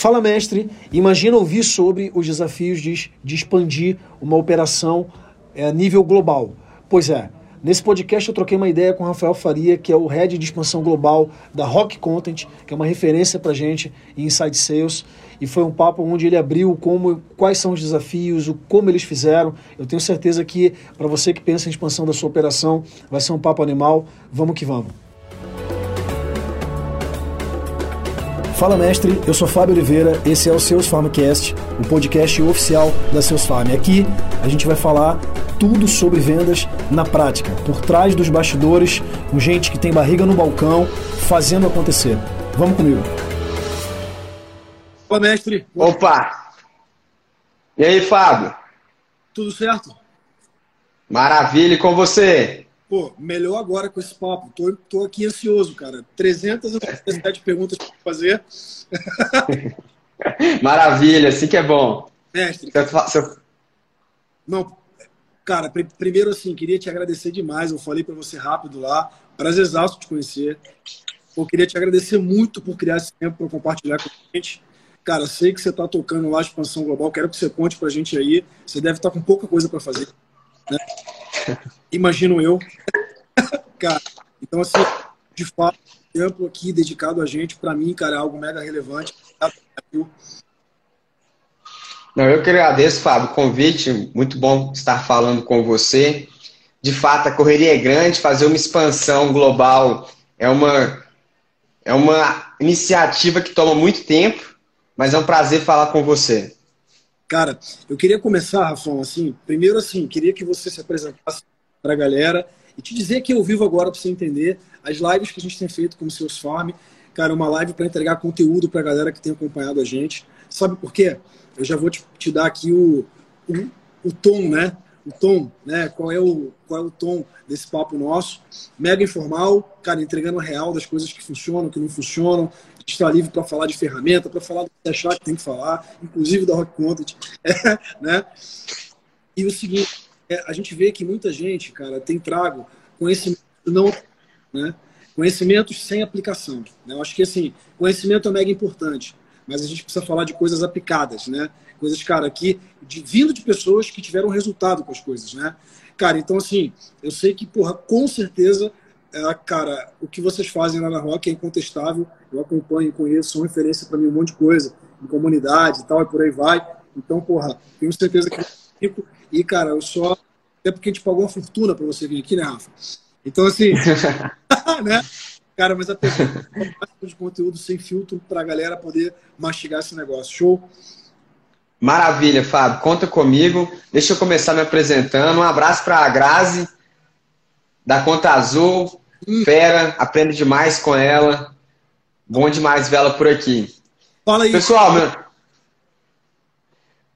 Fala, mestre. Imagina ouvir sobre os desafios de, de expandir uma operação é, a nível global. Pois é, nesse podcast eu troquei uma ideia com o Rafael Faria, que é o head de expansão global da Rock Content, que é uma referência para gente em Inside Sales. E foi um papo onde ele abriu como, quais são os desafios, o como eles fizeram. Eu tenho certeza que para você que pensa em expansão da sua operação, vai ser um papo animal. Vamos que vamos. Fala mestre, eu sou Fábio Oliveira, esse é o Seus Farmcast, o podcast oficial da Seus Farm. Aqui a gente vai falar tudo sobre vendas na prática, por trás dos bastidores, com gente que tem barriga no balcão, fazendo acontecer. Vamos comigo. Fala mestre. Opa! E aí, Fábio? Tudo certo? Maravilha, e com você? Pô, melhor agora com esse papo. Tô, tô aqui ansioso, cara. 367 perguntas para fazer. Maravilha, assim que é bom. Mestre. Seu... Não, cara, pr primeiro assim, queria te agradecer demais. Eu falei para você rápido lá. Prazerzaço te conhecer. Eu queria te agradecer muito por criar esse tempo para compartilhar com a gente. Cara, sei que você está tocando lá a expansão global. Quero que você conte para a gente aí. Você deve estar tá com pouca coisa para fazer. Né? imagino eu. cara, então, assim, de fato, tempo aqui dedicado a gente, para mim, cara, é algo mega relevante. Não, eu que agradeço, Fábio, o convite. Muito bom estar falando com você. De fato, a correria é grande, fazer uma expansão global é uma, é uma iniciativa que toma muito tempo, mas é um prazer falar com você. Cara, eu queria começar, Rafão, assim, primeiro assim, queria que você se apresentasse para a galera e te dizer que eu vivo agora para você entender as lives que a gente tem feito com o Seus Farm. Cara, uma live para entregar conteúdo para a galera que tem acompanhado a gente. Sabe por quê? Eu já vou te, te dar aqui o, o, o tom, né? o tom, né? Qual é o, qual é o tom desse papo nosso? Mega informal, cara, entregando a real das coisas que funcionam, que não funcionam, está livre para falar de ferramenta, para falar do que achar que tem que falar, inclusive da Rock Content, é, né? E o seguinte, é, a gente vê que muita gente, cara, tem trago conhecimento não, né? Conhecimentos sem aplicação. Né? Eu acho que assim, conhecimento é mega importante, mas a gente precisa falar de coisas aplicadas, né? Coisas, cara, aqui de, vindo de pessoas que tiveram resultado com as coisas, né? Cara, então assim, eu sei que, porra, com certeza é, cara, o que vocês fazem lá na Rock é incontestável. Eu acompanho, conheço, são referência para mim um monte de coisa, em comunidade e tal, e por aí vai. Então, porra, tenho certeza que rico. E, cara, eu só. Até porque a gente pagou uma fortuna para você vir aqui, né, Rafa? Então, assim. né? Cara, mas a pessoa de conteúdo sem filtro para a galera poder mastigar esse negócio. Show? Maravilha, Fábio. Conta comigo. Deixa eu começar me apresentando. Um abraço para a Grazi, da Conta Azul. Fera, aprendo demais com ela. Bom demais vê-la por aqui. Fala aí. Pessoal, meu...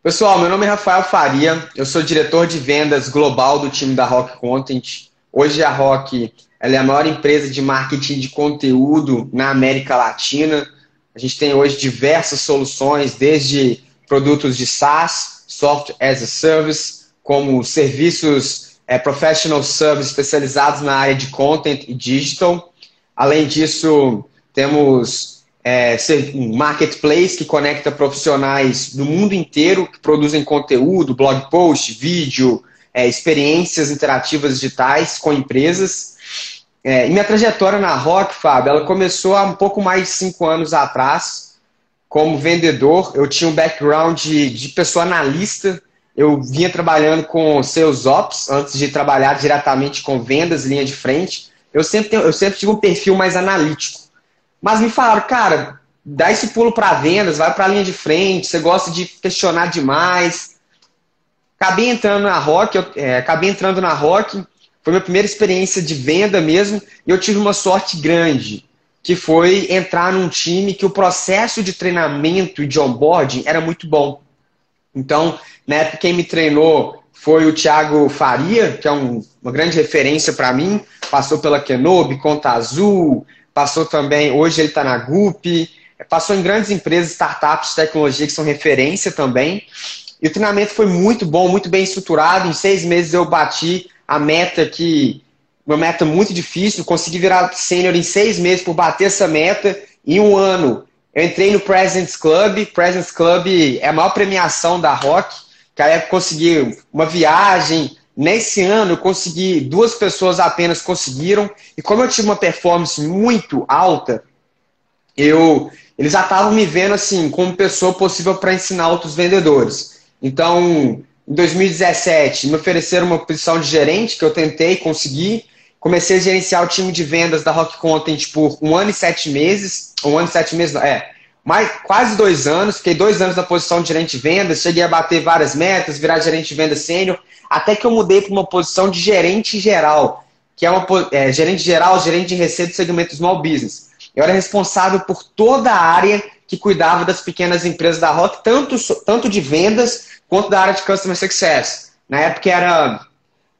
Pessoal, meu nome é Rafael Faria, eu sou diretor de vendas global do time da Rock Content. Hoje a Rock ela é a maior empresa de marketing de conteúdo na América Latina. A gente tem hoje diversas soluções, desde produtos de SaaS, Software as a Service, como serviços é, professional service especializados na área de content e digital. Além disso, temos é, um marketplace que conecta profissionais do mundo inteiro que produzem conteúdo, blog post, vídeo, é, experiências interativas digitais com empresas. É, e minha trajetória na Rock, Fábio, ela começou há um pouco mais de cinco anos atrás. Como vendedor, eu tinha um background de, de pessoa analista eu vinha trabalhando com sales ops antes de trabalhar diretamente com vendas, linha de frente. Eu sempre, tenho, eu sempre tive um perfil mais analítico. Mas me falaram, cara, dá esse pulo para vendas, vai para a linha de frente, você gosta de questionar demais. Acabei entrando na Rock, eu, é, acabei entrando na Rock, foi minha primeira experiência de venda mesmo, e eu tive uma sorte grande, que foi entrar num time que o processo de treinamento e de onboarding era muito bom. Então, na época, quem me treinou foi o Thiago Faria, que é um, uma grande referência para mim. Passou pela Kenobi, Conta Azul, passou também, hoje ele está na GUP, passou em grandes empresas, startups de tecnologia que são referência também. E o treinamento foi muito bom, muito bem estruturado. Em seis meses eu bati a meta que. Uma meta muito difícil, consegui virar sênior em seis meses por bater essa meta. Em um ano eu entrei no Presence Club. Presence Club é a maior premiação da Rock, que aí eu consegui uma viagem. Nesse ano eu consegui, duas pessoas apenas conseguiram, e como eu tive uma performance muito alta, eu eles já estavam me vendo assim como pessoa possível para ensinar outros vendedores. Então, em 2017, me ofereceram uma posição de gerente que eu tentei conseguir. Comecei a gerenciar o time de vendas da Rock Content por um ano e sete meses. Um ano e sete meses, é. Mais, quase dois anos. Fiquei dois anos na posição de gerente de vendas. Cheguei a bater várias metas, virar gerente de vendas sênior. Até que eu mudei para uma posição de gerente geral, que é uma é, gerente geral, gerente de receita do segmento small business. Eu era responsável por toda a área que cuidava das pequenas empresas da Rock, tanto, tanto de vendas quanto da área de Customer Success. Na época era,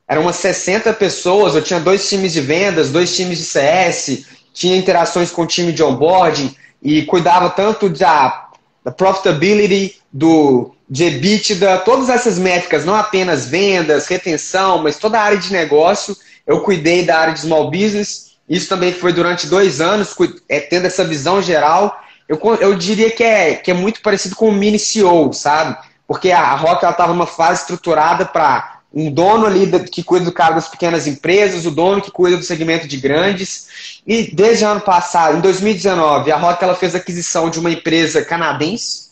eram umas 60 pessoas, eu tinha dois times de vendas, dois times de CS, tinha interações com o time de onboarding e cuidava tanto da, da profitability, do, de EBITDA, todas essas métricas, não apenas vendas, retenção, mas toda a área de negócio. Eu cuidei da área de small business isso também foi durante dois anos, é, tendo essa visão geral. Eu, eu diria que é, que é muito parecido com o mini CEO, sabe? Porque a Rock estava numa fase estruturada para um dono ali que cuida do cara das pequenas empresas, o dono que cuida do segmento de grandes. E desde o ano passado, em 2019, a Rock ela fez aquisição de uma empresa canadense,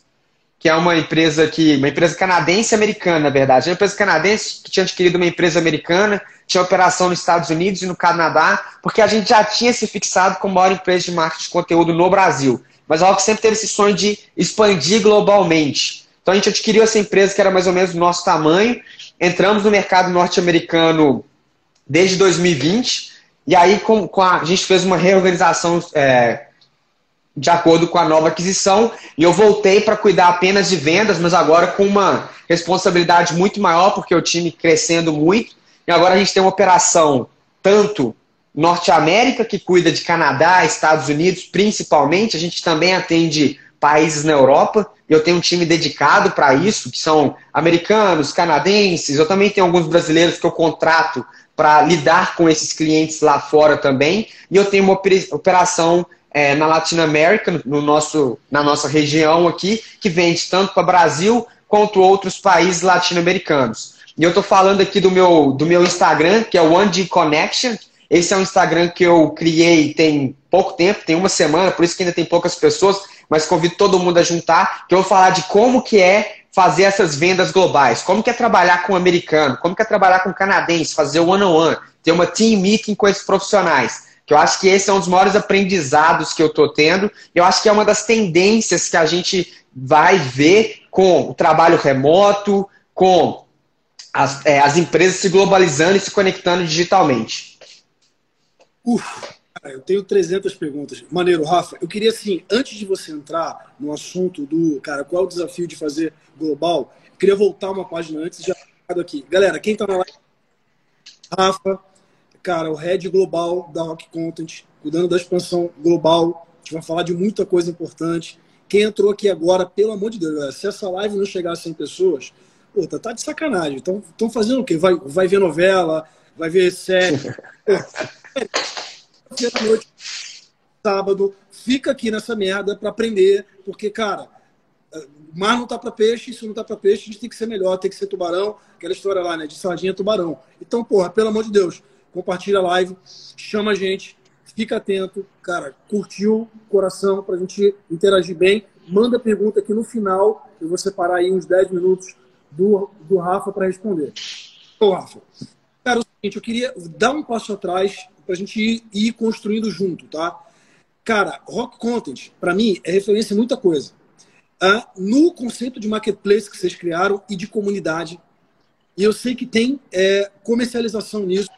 que é uma empresa que uma empresa canadense americana, na verdade, uma empresa canadense que tinha adquirido uma empresa americana, tinha operação nos Estados Unidos e no Canadá, porque a gente já tinha se fixado como maior empresa de marketing de conteúdo no Brasil. Mas a Rock sempre teve esse sonho de expandir globalmente. Então a gente adquiriu essa empresa que era mais ou menos do nosso tamanho, entramos no mercado norte-americano desde 2020, e aí com, com a, a, gente fez uma reorganização é, de acordo com a nova aquisição, e eu voltei para cuidar apenas de vendas, mas agora com uma responsabilidade muito maior, porque o time crescendo muito, e agora a gente tem uma operação tanto Norte América, que cuida de Canadá, Estados Unidos, principalmente, a gente também atende países na Europa, e eu tenho um time dedicado para isso, que são americanos, canadenses, eu também tenho alguns brasileiros que eu contrato para lidar com esses clientes lá fora também, e eu tenho uma operação é, na Latinoamérica, no nosso, na nossa região aqui, que vende tanto para Brasil quanto outros países latino-americanos. E eu estou falando aqui do meu, do meu Instagram, que é o One Connection. Esse é um Instagram que eu criei tem pouco tempo, tem uma semana, por isso que ainda tem poucas pessoas, mas convido todo mundo a juntar, que eu vou falar de como que é fazer essas vendas globais, como que é trabalhar com americano, como que é trabalhar com canadense, fazer o one-on-one, ter uma team meeting com esses profissionais que eu acho que esse é um dos maiores aprendizados que eu estou tendo. Eu acho que é uma das tendências que a gente vai ver com o trabalho remoto, com as, é, as empresas se globalizando e se conectando digitalmente. Eu tenho 300 perguntas. Maneiro, Rafa. Eu queria, assim, antes de você entrar no assunto do, cara, qual é o desafio de fazer global, eu queria voltar uma página antes e já aqui. Galera, quem está na live, Rafa, cara, o head global da Rock Content, cuidando da expansão global. A gente vai falar de muita coisa importante. Quem entrou aqui agora, pelo amor de Deus, galera, se essa live não chegar a 100 pessoas, pô, tá, tá de sacanagem. Estão fazendo o quê? Vai, vai ver novela, vai ver série. noite, sábado, fica aqui nessa merda para aprender, porque, cara, mar não tá para peixe, se não tá para peixe, a gente tem que ser melhor, tem que ser tubarão, aquela história lá, né, de sardinha tubarão. Então, porra, pelo amor de Deus, compartilha a live, chama a gente, fica atento, cara, curtiu, coração, para a gente interagir bem. Manda pergunta aqui no final, eu vou separar aí uns 10 minutos do, do Rafa para responder. Ô, Rafa, cara, é o seguinte, eu queria dar um passo atrás a gente ir, ir construindo junto, tá? Cara, Rock Content, para mim, é referência em muita coisa. Uh, no conceito de marketplace que vocês criaram e de comunidade, e eu sei que tem é, comercialização nisso,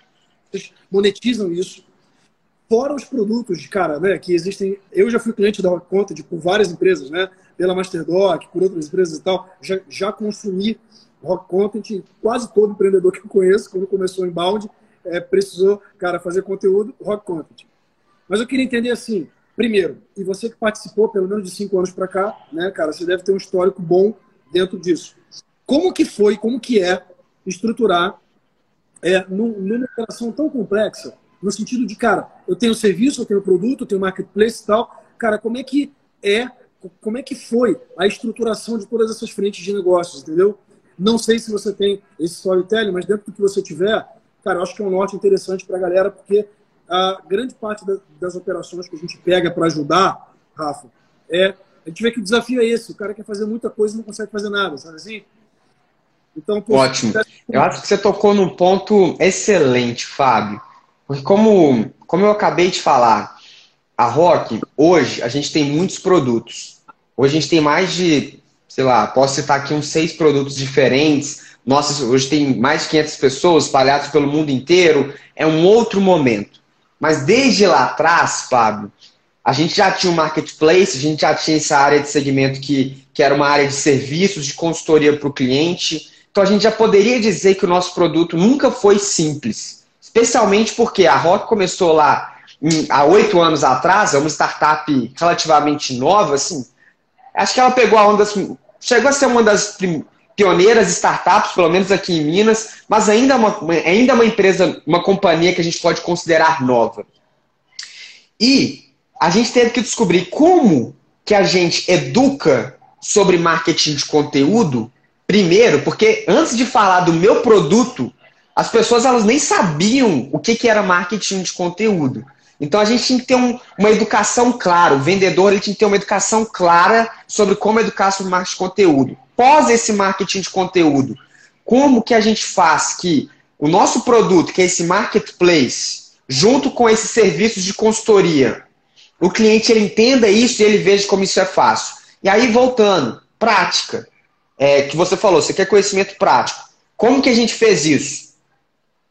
monetizam isso. Fora os produtos, cara, né, que existem. Eu já fui cliente da Rock Content por várias empresas, né? Pela Masterdoc, por outras empresas e tal. Já, já consumi Rock Content. Quase todo empreendedor que eu conheço, quando começou em Bound, é, precisou, cara, fazer conteúdo Rock Content. Mas eu queria entender assim, primeiro, e você que participou pelo menos de cinco anos para cá, né, cara, você deve ter um histórico bom dentro disso. Como que foi, como que é estruturar é, numa operação tão complexa, no sentido de, cara, eu tenho serviço, eu tenho produto, eu tenho marketplace e tal, cara, como é que é como é que foi a estruturação de todas essas frentes de negócios, entendeu? Não sei se você tem esse storytelling, mas dentro do que você tiver, cara, eu acho que é um norte interessante para a galera, porque a grande parte das operações que a gente pega para ajudar, Rafa, é a gente vê que o desafio é esse: o cara quer fazer muita coisa e não consegue fazer nada, sabe assim? Então, pô, Ótimo. Eu acho que você tocou num ponto excelente, Fábio. Porque, como, como eu acabei de falar, a Rock, hoje, a gente tem muitos produtos. Hoje a gente tem mais de, sei lá, posso citar aqui uns seis produtos diferentes. Nossa, hoje tem mais de 500 pessoas espalhadas pelo mundo inteiro. É um outro momento. Mas desde lá atrás, Fábio, a gente já tinha um marketplace, a gente já tinha essa área de segmento que, que era uma área de serviços, de consultoria para o cliente. Então a gente já poderia dizer que o nosso produto nunca foi simples. Especialmente porque a Rock começou lá em, há oito anos atrás, é uma startup relativamente nova, assim. Acho que ela pegou a onda, chegou a ser uma das pioneiras startups, pelo menos aqui em Minas, mas ainda uma, ainda uma empresa, uma companhia que a gente pode considerar nova. E a gente teve que descobrir como que a gente educa sobre marketing de conteúdo, primeiro, porque antes de falar do meu produto, as pessoas elas nem sabiam o que, que era marketing de conteúdo. Então a gente tinha que ter um, uma educação clara, o vendedor ele tinha que ter uma educação clara sobre como educar sobre marketing de conteúdo. Pós esse marketing de conteúdo, como que a gente faz que o nosso produto, que é esse marketplace, junto com esses serviços de consultoria, o cliente ele entenda isso e ele veja como isso é fácil. E aí, voltando, prática. É, que você falou, você quer conhecimento prático. Como que a gente fez isso?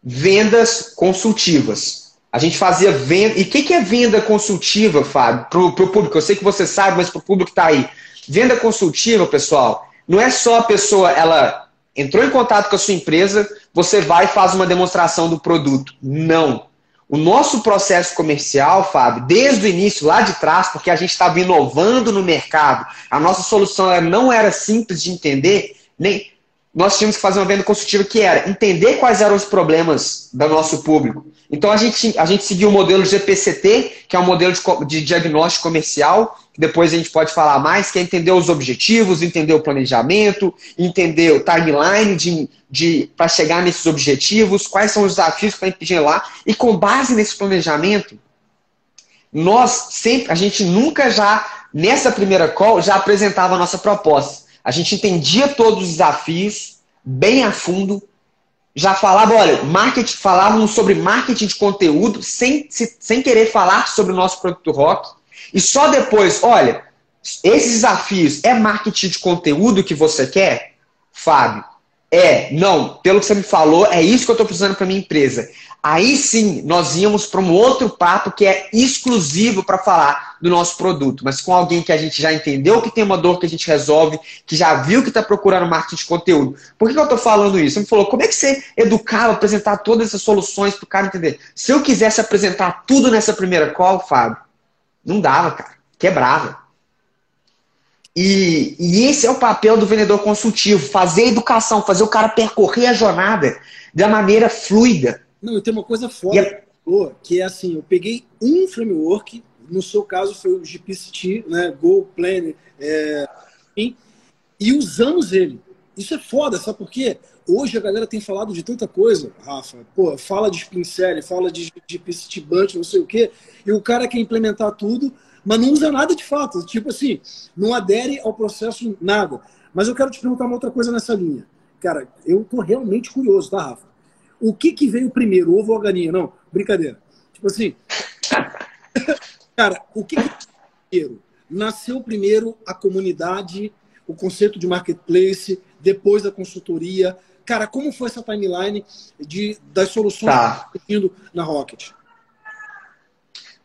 Vendas consultivas. A gente fazia venda. E o que, que é venda consultiva, Fábio? Para o público, eu sei que você sabe, mas para o público que está aí. Venda consultiva, pessoal, não é só a pessoa, ela entrou em contato com a sua empresa, você vai e faz uma demonstração do produto. Não. O nosso processo comercial, Fábio, desde o início, lá de trás, porque a gente estava inovando no mercado, a nossa solução não era simples de entender, nem nós tínhamos que fazer uma venda consultiva que era entender quais eram os problemas do nosso público. Então a gente, a gente seguiu o modelo GPCT, que é um modelo de, de diagnóstico comercial, que depois a gente pode falar mais, que é entender os objetivos, entender o planejamento, entender o timeline de, de, para chegar nesses objetivos, quais são os desafios está impedindo lá, e com base nesse planejamento, nós sempre, a gente nunca já, nessa primeira call, já apresentava a nossa proposta. A gente entendia todos os desafios, bem a fundo, já falava, olha, marketing, falávamos sobre marketing de conteúdo, sem, sem querer falar sobre o nosso produto rock, e só depois, olha, esses desafios é marketing de conteúdo que você quer? Fábio, é, não, pelo que você me falou, é isso que eu estou precisando para minha empresa. Aí sim, nós íamos para um outro papo que é exclusivo para falar do nosso produto, mas com alguém que a gente já entendeu que tem uma dor que a gente resolve, que já viu que está procurando marketing de conteúdo. Por que, que eu estou falando isso? Você me falou, como é que você educava, apresentar todas essas soluções para o cara entender? Se eu quisesse apresentar tudo nessa primeira call, Fábio, não dava, cara. Quebrava. E, e, esse é o papel do vendedor consultivo: fazer a educação, fazer o cara percorrer a jornada da maneira fluida. Não, e tem uma coisa foda, é... que é assim: eu peguei um framework, no seu caso foi o GPCT, né, Go Planner, é, e usamos ele. Isso é foda, sabe por quê? Hoje a galera tem falado de tanta coisa, Rafa. Pô, fala de Spincel, fala de, de PCT Bunch, não sei o quê, e o cara quer implementar tudo, mas não usa nada de fato. Tipo assim, não adere ao processo nada. Mas eu quero te perguntar uma outra coisa nessa linha. Cara, eu tô realmente curioso, tá, Rafa? O que que veio primeiro, ovo ou a galinha? Não, brincadeira. Tipo assim, cara, o que, que primeiro? Nasceu primeiro a comunidade, o conceito de marketplace, depois da consultoria, Cara, como foi essa timeline de, das soluções tá. que na Rocket?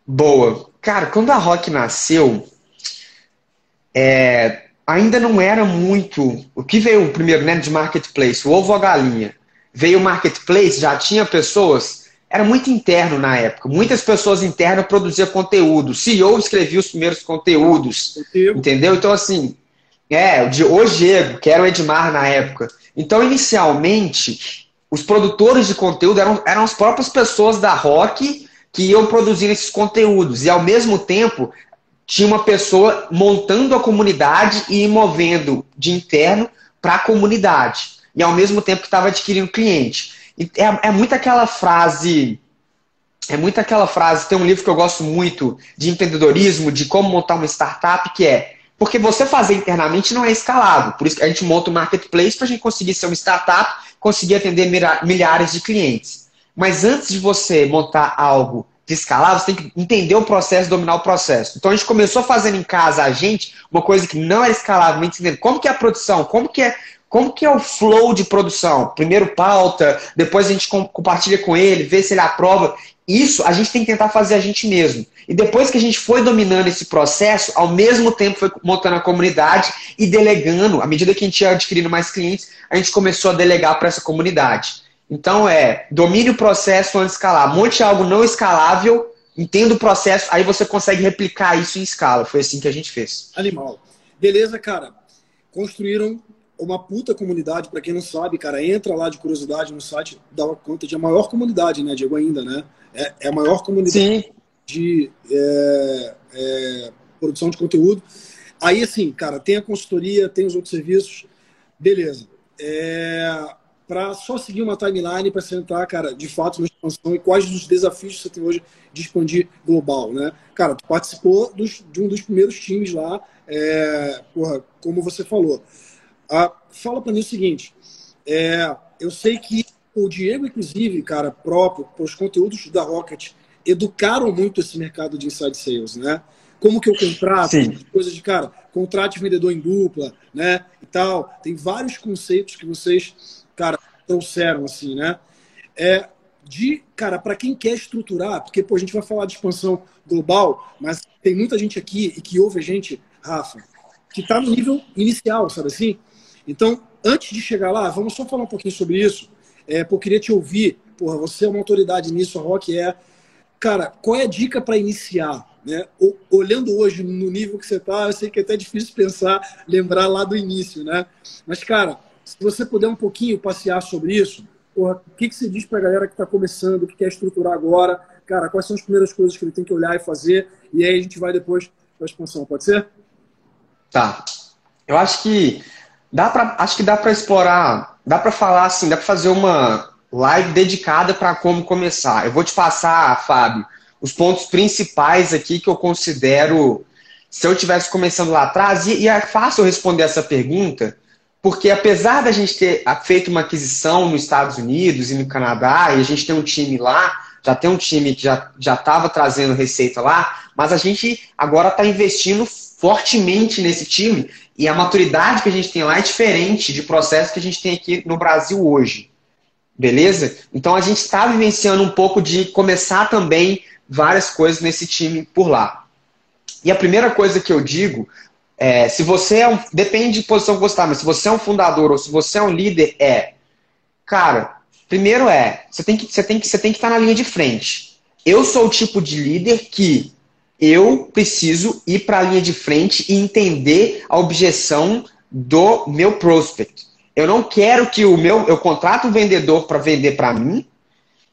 Boa. Cara, quando a Rock nasceu, é, ainda não era muito. O que veio primeiro, né, de marketplace? O ovo ou a galinha? Veio o marketplace, já tinha pessoas. Era muito interno na época. Muitas pessoas internas produziam conteúdo. O CEO escrevia os primeiros conteúdos. Entendeu? Então, assim, é, o Diego, que era o Edmar na época. Então, inicialmente, os produtores de conteúdo eram, eram as próprias pessoas da Rock que iam produzir esses conteúdos. E, ao mesmo tempo, tinha uma pessoa montando a comunidade e movendo de interno para a comunidade. E ao mesmo tempo que estava adquirindo cliente. É, é muito aquela frase. É muito aquela frase. Tem um livro que eu gosto muito de empreendedorismo, de como montar uma startup, que é porque você fazer internamente não é escalável. Por isso que a gente monta um marketplace para a gente conseguir ser uma startup, conseguir atender milhares de clientes. Mas antes de você montar algo de escalar, você tem que entender o processo, dominar o processo. Então a gente começou fazendo em casa a gente uma coisa que não era escalável, entendendo como que é a produção, como que é, como que é o flow de produção. Primeiro pauta, depois a gente compartilha com ele, vê se ele aprova. Isso a gente tem que tentar fazer a gente mesmo. E depois que a gente foi dominando esse processo, ao mesmo tempo foi montando a comunidade e delegando, à medida que a gente ia adquirindo mais clientes, a gente começou a delegar para essa comunidade. Então é, domine o processo antes de escalar. Monte algo não escalável, entenda o processo, aí você consegue replicar isso em escala. Foi assim que a gente fez. Animal. Beleza, cara. Construíram uma puta comunidade, para quem não sabe, cara, entra lá de curiosidade no site, dá uma conta de a maior comunidade, né, Diego, ainda, né? É, é a maior comunidade Sim. de é, é, produção de conteúdo. Aí, assim, cara, tem a consultoria, tem os outros serviços, beleza. É, para só seguir uma timeline para você entrar, cara, de fato na expansão e quais os desafios que você tem hoje de expandir global, né? Cara, tu participou dos, de um dos primeiros times lá, é, porra, como você falou. Ah, fala para mim o seguinte, é, eu sei que o Diego, inclusive, cara, próprio, os conteúdos da Rocket educaram muito esse mercado de inside sales, né? Como que eu contrato, Sim. coisas de, cara, contrate vendedor em dupla, né, e tal. Tem vários conceitos que vocês cara, trouxeram, assim, né? É de, cara, para quem quer estruturar, porque pô, a gente vai falar de expansão global, mas tem muita gente aqui e que ouve a gente, Rafa, que está no nível inicial, sabe assim? Então, antes de chegar lá, vamos só falar um pouquinho sobre isso, é, porque eu queria te ouvir, porra, você é uma autoridade nisso, a Rock é. Cara, qual é a dica para iniciar? Né? Olhando hoje no nível que você está, eu sei que é até difícil pensar, lembrar lá do início, né? Mas, cara, se você puder um pouquinho passear sobre isso, porra, o que, que você diz para a galera que está começando, que quer estruturar agora? Cara, quais são as primeiras coisas que ele tem que olhar e fazer? E aí a gente vai depois para a expansão, pode ser? Tá. Eu acho que dá para acho que dá para explorar, dá para falar assim, dá para fazer uma live dedicada para como começar. Eu vou te passar, Fábio, os pontos principais aqui que eu considero se eu tivesse começando lá atrás, e, e é fácil responder essa pergunta, porque apesar da gente ter feito uma aquisição nos Estados Unidos e no Canadá, e a gente tem um time lá, já tem um time que já estava trazendo receita lá, mas a gente agora está investindo fortemente nesse time e a maturidade que a gente tem lá é diferente de processo que a gente tem aqui no Brasil hoje. Beleza? Então a gente está vivenciando um pouco de começar também várias coisas nesse time por lá. E a primeira coisa que eu digo é, se você é um. Depende de posição que você está, mas se você é um fundador ou se você é um líder, é. Cara, primeiro é. Você tem que, você tem que, você tem que estar na linha de frente. Eu sou o tipo de líder que eu preciso ir para a linha de frente e entender a objeção do meu prospect. Eu não quero que o meu. Eu contrato um vendedor para vender para mim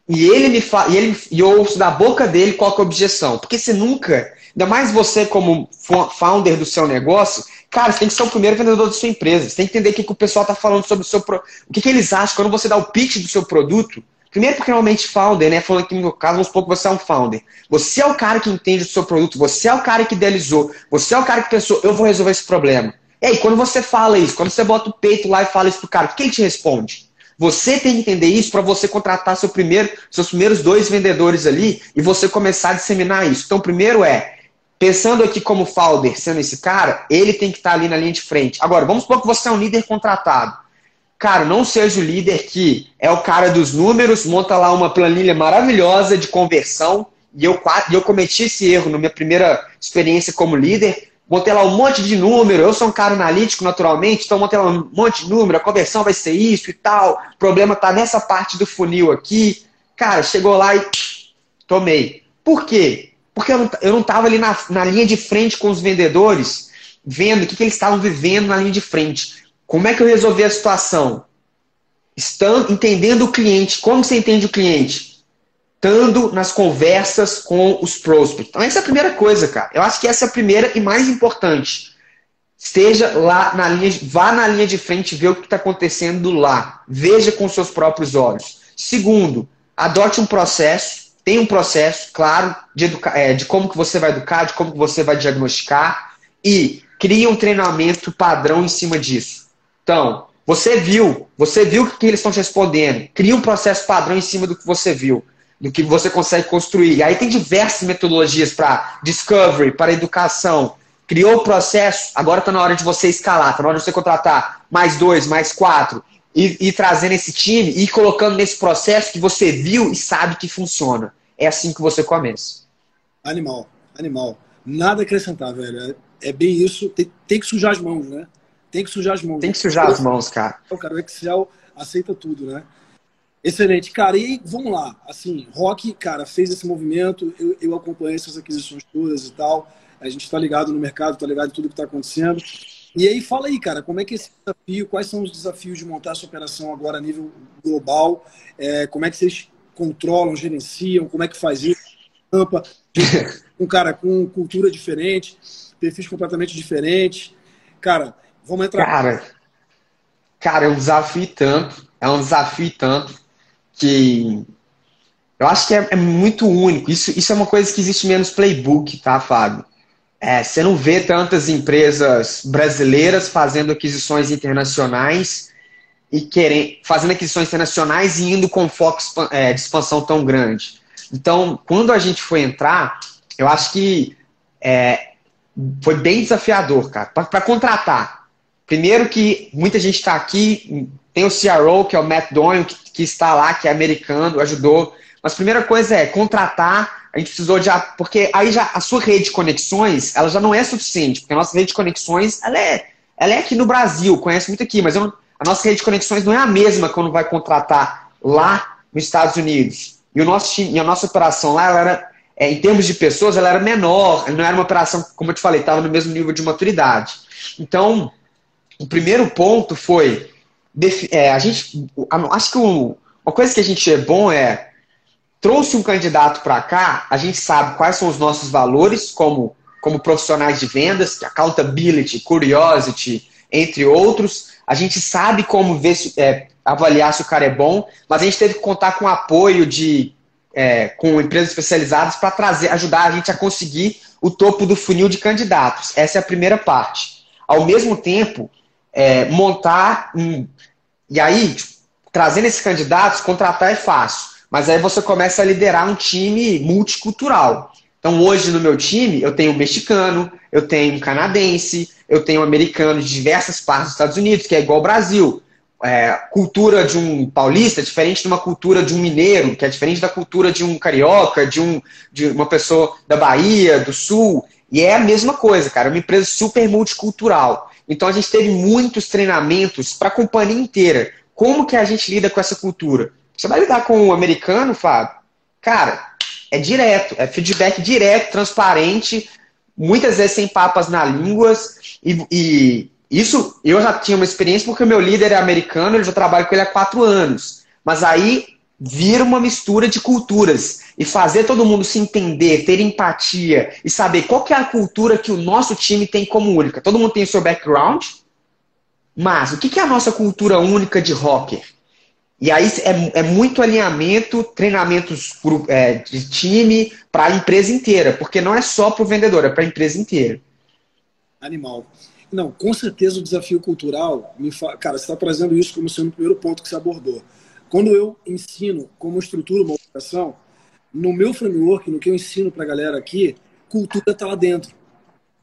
e ele me fala. E, ele, e eu ouço da boca dele qual é a objeção. Porque você nunca Ainda mais você, como founder do seu negócio, cara, você tem que ser o primeiro vendedor da sua empresa. Você tem que entender o que, que o pessoal está falando sobre o seu. O que, que eles acham quando você dá o pitch do seu produto. Primeiro, porque realmente founder, né? Falando aqui no meu caso, vamos supor que você é um founder. Você é o cara que entende do seu produto, você é o cara que idealizou, você é o cara que pensou, eu vou resolver esse problema. E aí, quando você fala isso, quando você bota o peito lá e fala isso pro cara, o que ele te responde? Você tem que entender isso para você contratar seu primeiro, seus primeiros dois vendedores ali e você começar a disseminar isso. Então, primeiro é Pensando aqui como founder, sendo esse cara, ele tem que estar ali na linha de frente. Agora, vamos supor que você é um líder contratado. Cara, não seja o líder que é o cara dos números, monta lá uma planilha maravilhosa de conversão. E eu, eu cometi esse erro na minha primeira experiência como líder. Montei lá um monte de número. Eu sou um cara analítico naturalmente, então montei lá um monte de número. A conversão vai ser isso e tal. O problema está nessa parte do funil aqui. Cara, chegou lá e tomei. Por quê? Porque eu não estava ali na, na linha de frente com os vendedores, vendo o que, que eles estavam vivendo na linha de frente. Como é que eu resolvi a situação? Estando, entendendo o cliente. Como você entende o cliente? estando nas conversas com os prospects. Então, essa é a primeira coisa, cara. Eu acho que essa é a primeira e mais importante. Esteja lá na linha, vá na linha de frente vê o que está acontecendo lá. Veja com seus próprios olhos. Segundo, adote um processo, tenha um processo, claro, de, é, de como que você vai educar, de como que você vai diagnosticar e crie um treinamento padrão em cima disso. Então, você viu, você viu o que eles estão te respondendo. Cria um processo padrão em cima do que você viu do que você consegue construir. E aí tem diversas metodologias para discovery, para educação. Criou o processo, agora está na hora de você escalar, está na hora de você contratar mais dois, mais quatro, e, e trazendo esse time e colocando nesse processo que você viu e sabe que funciona. É assim que você começa. Animal, animal. Nada acrescentar, velho. É, é bem isso. Tem, tem, que sujar as mãos, né? Tem que sujar as mãos. Tem que sujar as mãos, cara. O cara, o Excel aceita tudo, né? Excelente, cara. E vamos lá. Assim, Rock, cara, fez esse movimento. Eu, eu acompanhei essas aquisições todas e tal. A gente está ligado no mercado, está ligado em tudo que está acontecendo. E aí, fala aí, cara, como é que é esse desafio? Quais são os desafios de montar essa operação agora a nível global? É, como é que vocês controlam, gerenciam? Como é que faz isso? Tampa, um cara com cultura diferente, perfis completamente diferentes. Cara, vamos entrar. Cara, cara, é um desafio tanto. É um desafio tanto que eu acho que é, é, muito único. Isso, isso é uma coisa que existe menos playbook, tá, Fábio? É, você não vê tantas empresas brasileiras fazendo aquisições internacionais e querem, fazendo aquisições internacionais e indo com foco é, de expansão tão grande. Então, quando a gente foi entrar, eu acho que é, foi bem desafiador, cara, para contratar. Primeiro que muita gente está aqui, tem o CRO, que é o Matt Doyle, que que está lá, que é americano, ajudou. Mas a primeira coisa é contratar. A gente precisou de. Porque aí já a sua rede de conexões, ela já não é suficiente. Porque a nossa rede de conexões, ela é, ela é aqui no Brasil, conhece muito aqui, mas eu, a nossa rede de conexões não é a mesma quando vai contratar lá nos Estados Unidos. E, o nosso time, e a nossa operação lá, ela era, é, em termos de pessoas, ela era menor. Não era uma operação, como eu te falei, estava no mesmo nível de maturidade. Então, o primeiro ponto foi é, a gente, acho que uma coisa que a gente é bom é trouxe um candidato para cá, a gente sabe quais são os nossos valores como, como profissionais de vendas, accountability, curiosity, entre outros. A gente sabe como ver se, é, avaliar se o cara é bom, mas a gente teve que contar com o apoio de é, com empresas especializadas para trazer, ajudar a gente a conseguir o topo do funil de candidatos. Essa é a primeira parte. Ao mesmo tempo, é, montar um. E aí, tipo, trazendo esses candidatos, contratar é fácil. Mas aí você começa a liderar um time multicultural. Então, hoje no meu time, eu tenho um mexicano, eu tenho um canadense, eu tenho um americano de diversas partes dos Estados Unidos, que é igual ao Brasil. É, cultura de um paulista é diferente de uma cultura de um mineiro, que é diferente da cultura de um carioca, de, um, de uma pessoa da Bahia, do Sul. E é a mesma coisa, cara. É uma empresa super multicultural. Então a gente teve muitos treinamentos para a companhia inteira. Como que a gente lida com essa cultura? Você vai lidar com o um americano, Fábio? Cara, é direto, é feedback direto, transparente, muitas vezes sem papas na línguas. E, e isso eu já tinha uma experiência porque o meu líder é americano, eu já trabalho com ele há quatro anos. Mas aí vira uma mistura de culturas e fazer todo mundo se entender, ter empatia e saber qual é a cultura que o nosso time tem como única. Todo mundo tem o seu background, mas o que é a nossa cultura única de rocker? E aí é, é muito alinhamento, treinamentos é, de time para a empresa inteira, porque não é só para o vendedor, é para a empresa inteira. Animal. Não, com certeza o desafio cultural, me fa... cara, você está trazendo isso como sendo o primeiro ponto que você abordou. Quando eu ensino como estrutura uma operação, no meu framework, no que eu ensino para a galera aqui, cultura está lá dentro.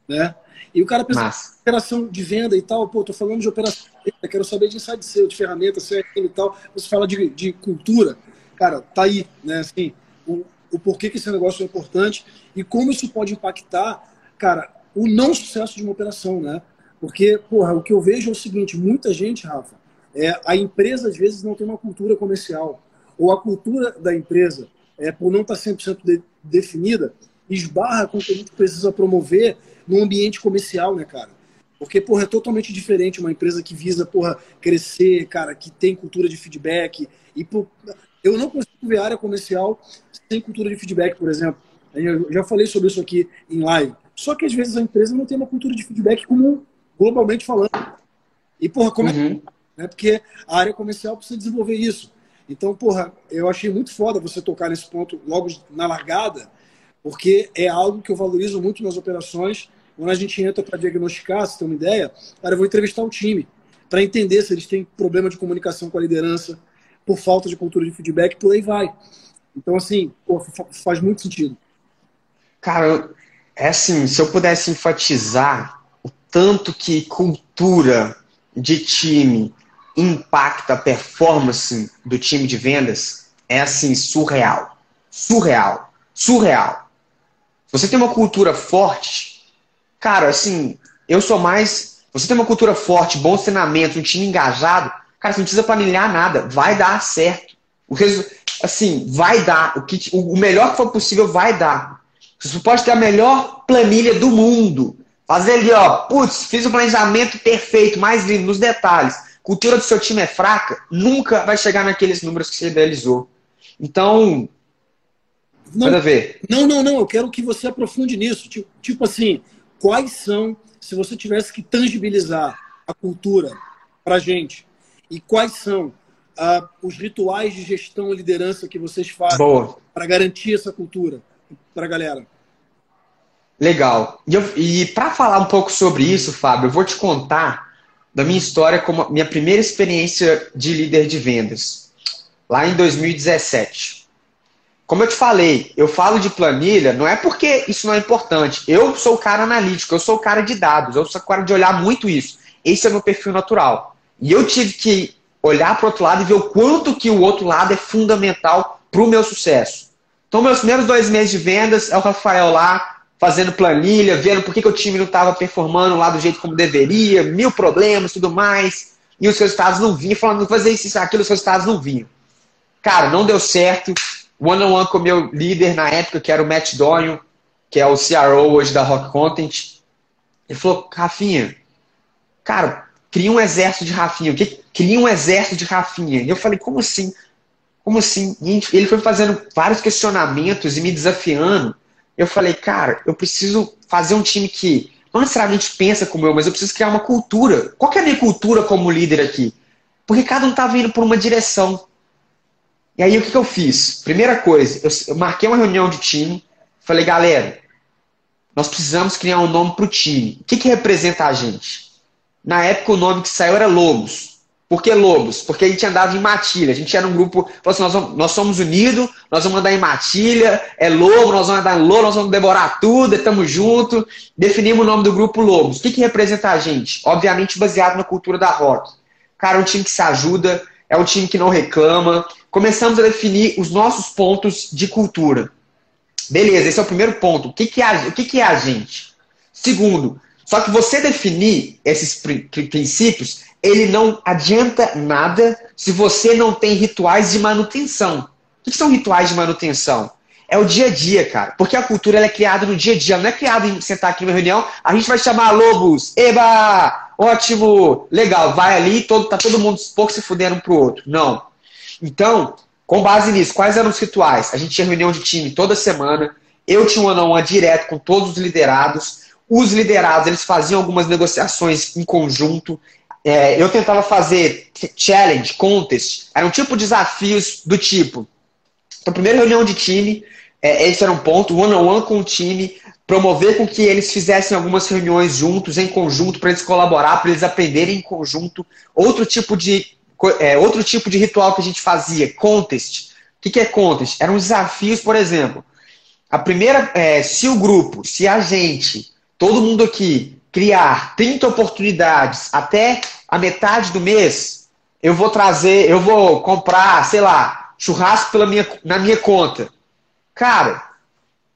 Né? E o cara pensa, Massa. operação de venda e tal, pô, tô falando de operação de venda, quero saber de insight seu, de ferramenta, CRM e tal. Você fala de, de cultura, cara, tá aí, né? Assim, o, o porquê que esse negócio é importante e como isso pode impactar, cara, o não sucesso de uma operação, né? Porque, porra, o que eu vejo é o seguinte, muita gente, Rafa, é, a empresa às vezes não tem uma cultura comercial, ou a cultura da empresa, é, por não estar 100% de, definida, esbarra com o que a gente precisa promover no ambiente comercial, né, cara? Porque, porra, é totalmente diferente uma empresa que visa, porra, crescer, cara, que tem cultura de feedback. E, por... eu não consigo ver área comercial sem cultura de feedback, por exemplo. Eu já falei sobre isso aqui em live. Só que às vezes a empresa não tem uma cultura de feedback como globalmente falando. E, porra, como é uhum. é? Né? Porque a área comercial precisa desenvolver isso. Então, porra, eu achei muito foda você tocar nesse ponto logo na largada, porque é algo que eu valorizo muito nas operações quando a gente entra para diagnosticar, se tem uma ideia, cara, eu vou entrevistar o time para entender se eles têm problema de comunicação com a liderança, por falta de cultura de feedback, por aí vai. Então, assim, faz muito sentido. Cara, é assim, se eu pudesse enfatizar o tanto que cultura de time impacta a performance do time de vendas, é assim, surreal. Surreal. Surreal. Se você tem uma cultura forte, Cara, assim, eu sou mais. Você tem uma cultura forte, bom treinamento, um time engajado, cara, você não precisa planilhar nada. Vai dar certo. O resu... Assim, vai dar. O, que, o melhor que for possível vai dar. Você pode ter a melhor planilha do mundo. Fazer ali, ó, putz, fiz o planejamento perfeito, mais lindo, nos detalhes. Cultura do seu time é fraca, nunca vai chegar naqueles números que você idealizou. Então, não, Manda ver. Não, não, não. Eu quero que você aprofunde nisso. Tipo, tipo assim, quais são, se você tivesse que tangibilizar a cultura para a gente, e quais são uh, os rituais de gestão e liderança que vocês fazem para garantir essa cultura para a galera? Legal. E, e para falar um pouco sobre isso, Fábio, eu vou te contar da minha história como minha primeira experiência de líder de vendas, lá em 2017. Como eu te falei, eu falo de planilha, não é porque isso não é importante. Eu sou o cara analítico, eu sou o cara de dados, eu sou o cara de olhar muito isso. Esse é o meu perfil natural. E eu tive que olhar para o outro lado e ver o quanto que o outro lado é fundamental para o meu sucesso. Então, meus primeiros dois meses de vendas é o Rafael lá, fazendo planilha, vendo por que, que o time não estava performando lá do jeito como deveria, mil problemas tudo mais. E os resultados não vinham, falando, fazer isso, aquilo, os resultados não vinham. Cara, não deu certo one-on-one -on -one com o meu líder na época, que era o Matt Donio, que é o CRO hoje da Rock Content. Ele falou, Rafinha, cara, cria um exército de Rafinha. Cria um exército de Rafinha. E eu falei, como assim? Como assim? E ele foi fazendo vários questionamentos e me desafiando. Eu falei, cara, eu preciso fazer um time que não necessariamente pensa como eu, mas eu preciso criar uma cultura. Qual é a minha cultura como líder aqui? Porque cada um estava indo por uma direção. E aí o que, que eu fiz? Primeira coisa, eu, eu marquei uma reunião de time, falei, galera, nós precisamos criar um nome para o time. O que, que representa a gente? Na época o nome que saiu era Lobos. Por que Lobos? Porque a gente andava em matilha. A gente era um grupo, assim, nós, vamos, nós somos unidos, nós vamos andar em matilha, é lobo, nós vamos andar em lobo, nós vamos devorar tudo, estamos juntos. Definimos o nome do grupo Lobos. O que, que representa a gente? Obviamente baseado na cultura da rock. Cara, é um time que se ajuda, é um time que não reclama, começamos a definir os nossos pontos de cultura. Beleza, esse é o primeiro ponto. O que, que, é, o que, que é a gente? Segundo, só que você definir esses princípios, ele não adianta nada se você não tem rituais de manutenção. O que são rituais de manutenção? É o dia a dia, cara. Porque a cultura é criada no dia a dia. Não é criada em sentar aqui numa reunião, a gente vai chamar lobos. Eba! Ótimo! Legal, vai ali, todo, tá todo mundo pouco se fudendo um pro outro. Não. Então, com base nisso, quais eram os rituais? A gente tinha reunião de time toda semana, eu tinha um one on one direto com todos os liderados, os liderados eles faziam algumas negociações em conjunto, é, eu tentava fazer challenge, contest, eram tipo desafios do tipo. Então, primeira reunião de time, é, esse era um ponto, one on one com o time, promover com que eles fizessem algumas reuniões juntos, em conjunto, para eles colaborar, para eles aprenderem em conjunto. Outro tipo de é, outro tipo de ritual que a gente fazia, contest. O que, que é contest? Eram desafios, por exemplo. A primeira, é, se o grupo, se a gente, todo mundo aqui, criar 30 oportunidades até a metade do mês, eu vou trazer, eu vou comprar, sei lá, churrasco pela minha, na minha conta. Cara,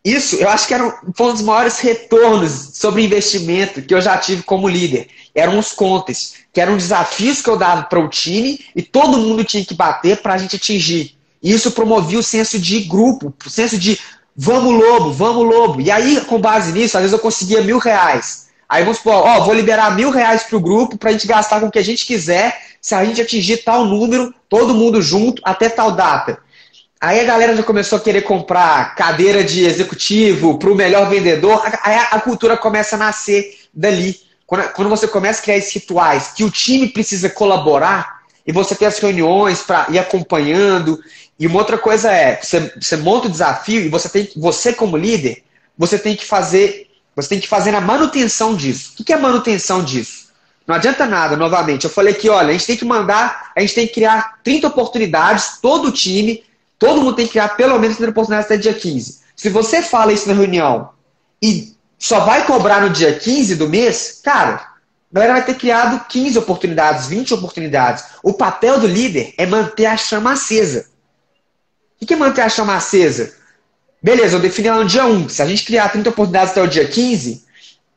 isso eu acho que era um dos maiores retornos sobre investimento que eu já tive como líder. Eram os contas que eram desafios que eu dava para o time e todo mundo tinha que bater para a gente atingir. E isso promovia o senso de grupo, o senso de vamos lobo, vamos lobo. E aí, com base nisso, às vezes eu conseguia mil reais. Aí vamos supor, ó, vou liberar mil reais pro grupo pra gente gastar com o que a gente quiser, se a gente atingir tal número, todo mundo junto, até tal data. Aí a galera já começou a querer comprar cadeira de executivo para o melhor vendedor. Aí a, cultura começa a nascer dali. Quando, quando você começa a criar esses rituais que o time precisa colaborar e você tem as reuniões para ir acompanhando. E uma outra coisa é, você, você monta o desafio e você tem você como líder, você tem que fazer, você tem que fazer a manutenção disso. O que é manutenção disso? Não adianta nada, novamente. Eu falei que, olha, a gente tem que mandar, a gente tem que criar 30 oportunidades, todo time, Todo mundo tem que criar pelo menos 30 oportunidades até dia 15. Se você fala isso na reunião e só vai cobrar no dia 15 do mês, cara, a galera vai ter criado 15 oportunidades, 20 oportunidades. O papel do líder é manter a chama acesa. O que é manter a chama acesa? Beleza, eu defini lá no dia 1. Se a gente criar 30 oportunidades até o dia 15,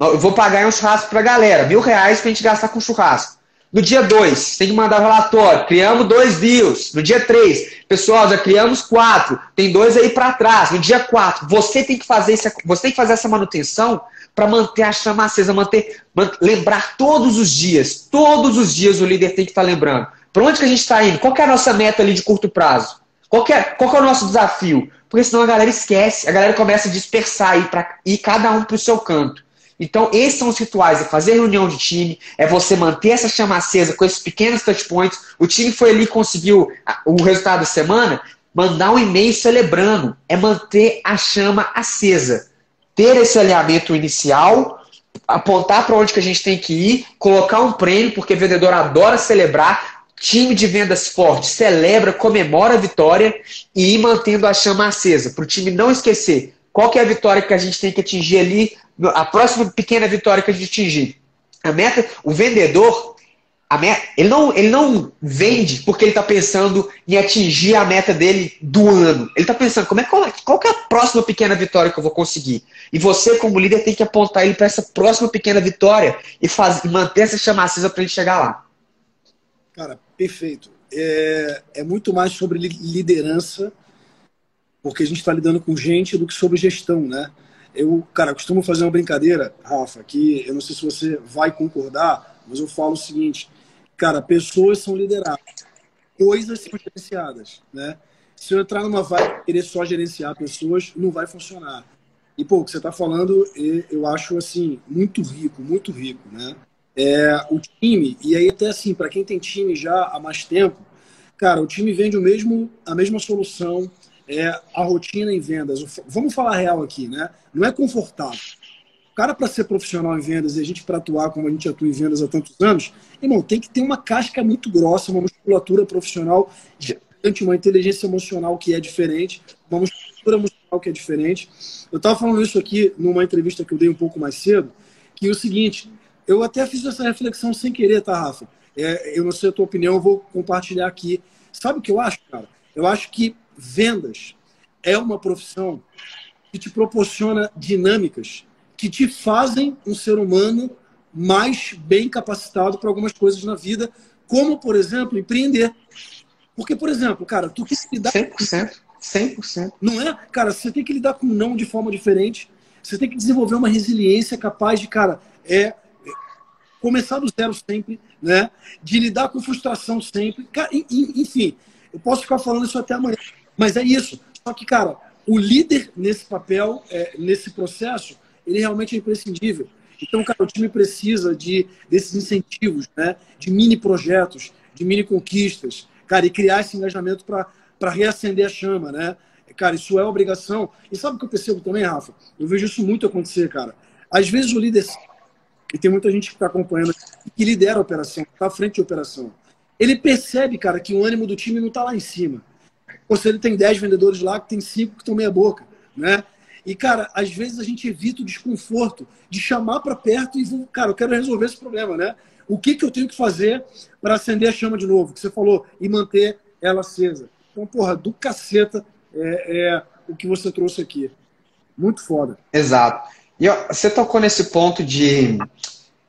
eu vou pagar um churrasco pra galera. Mil reais pra gente gastar com churrasco. No dia 2, tem que mandar o relatório. Criamos dois deals. No dia 3, pessoal, já criamos quatro. Tem dois aí para trás. No dia 4, você tem que fazer esse, você tem que fazer essa manutenção para manter a chama acesa, manter, lembrar todos os dias. Todos os dias o líder tem que estar tá lembrando. Para onde que a gente está indo? Qual é a nossa meta ali de curto prazo? Qual é, qual é o nosso desafio? Porque senão a galera esquece, a galera começa a dispersar e ir cada um para o seu canto. Então, esses são os rituais: é fazer reunião de time, é você manter essa chama acesa com esses pequenos touch points. O time foi ali e conseguiu o resultado da semana, mandar um e-mail celebrando. É manter a chama acesa. Ter esse alinhamento inicial, apontar para onde que a gente tem que ir, colocar um prêmio, porque vendedor adora celebrar. Time de vendas forte celebra, comemora a vitória e ir mantendo a chama acesa, para o time não esquecer qual que é a vitória que a gente tem que atingir ali a próxima pequena vitória que a gente atingir. A meta, o vendedor, a meta, ele, não, ele não vende porque ele está pensando em atingir a meta dele do ano. Ele está pensando como é, qual, qual que é a próxima pequena vitória que eu vou conseguir. E você, como líder, tem que apontar ele para essa próxima pequena vitória e, faz, e manter essa chama acesa para ele chegar lá. Cara, perfeito. É, é muito mais sobre liderança, porque a gente está lidando com gente, do que sobre gestão, né? Eu, cara, costumo fazer uma brincadeira, Rafa, que eu não sei se você vai concordar, mas eu falo o seguinte, cara, pessoas são lideradas, coisas são gerenciadas, né? Se eu entrar numa vibe querer só gerenciar pessoas, não vai funcionar. E, pô, o que você está falando, eu acho, assim, muito rico, muito rico, né? É, o time, e aí até assim, para quem tem time já há mais tempo, cara, o time vende o mesmo, a mesma solução, é a rotina em vendas. Vamos falar real aqui, né? Não é confortável. O cara, para ser profissional em vendas e a gente para atuar como a gente atua em vendas há tantos anos, irmão, tem que ter uma casca muito grossa, uma musculatura profissional diferente, uma inteligência emocional que é diferente, uma musculatura emocional que é diferente. Eu estava falando isso aqui numa entrevista que eu dei um pouco mais cedo, que é o seguinte, eu até fiz essa reflexão sem querer, tá, Rafa? É, eu não sei a tua opinião, eu vou compartilhar aqui. Sabe o que eu acho, cara? Eu acho que vendas é uma profissão que te proporciona dinâmicas que te fazem um ser humano mais bem capacitado para algumas coisas na vida, como, por exemplo, empreender. Porque, por exemplo, cara, tu tem que lidar 100%, 100%. Não é? Cara, você tem que lidar com não de forma diferente. Você tem que desenvolver uma resiliência capaz de, cara, é começar do zero sempre, né? De lidar com frustração sempre. Enfim, eu posso ficar falando isso até amanhã. Mas é isso. Só que, cara, o líder nesse papel, é, nesse processo, ele realmente é imprescindível. Então, cara, o time precisa de desses incentivos, né? De mini projetos, de mini conquistas, cara, e criar esse engajamento para reacender a chama, né? Cara, isso é obrigação. E sabe o que eu percebo também, Rafa? Eu vejo isso muito acontecer, cara. Às vezes o líder, e tem muita gente que está acompanhando, que lidera a operação, está à frente de operação. Ele percebe, cara, que o ânimo do time não está lá em cima. Ou se ele tem 10 vendedores lá, que tem 5 que estão meia boca, né? E, cara, às vezes a gente evita o desconforto de chamar para perto e, cara, eu quero resolver esse problema, né? O que, que eu tenho que fazer para acender a chama de novo? Que você falou, e manter ela acesa. Então, porra, do caceta é, é o que você trouxe aqui. Muito foda. Exato. E ó, você tocou nesse ponto de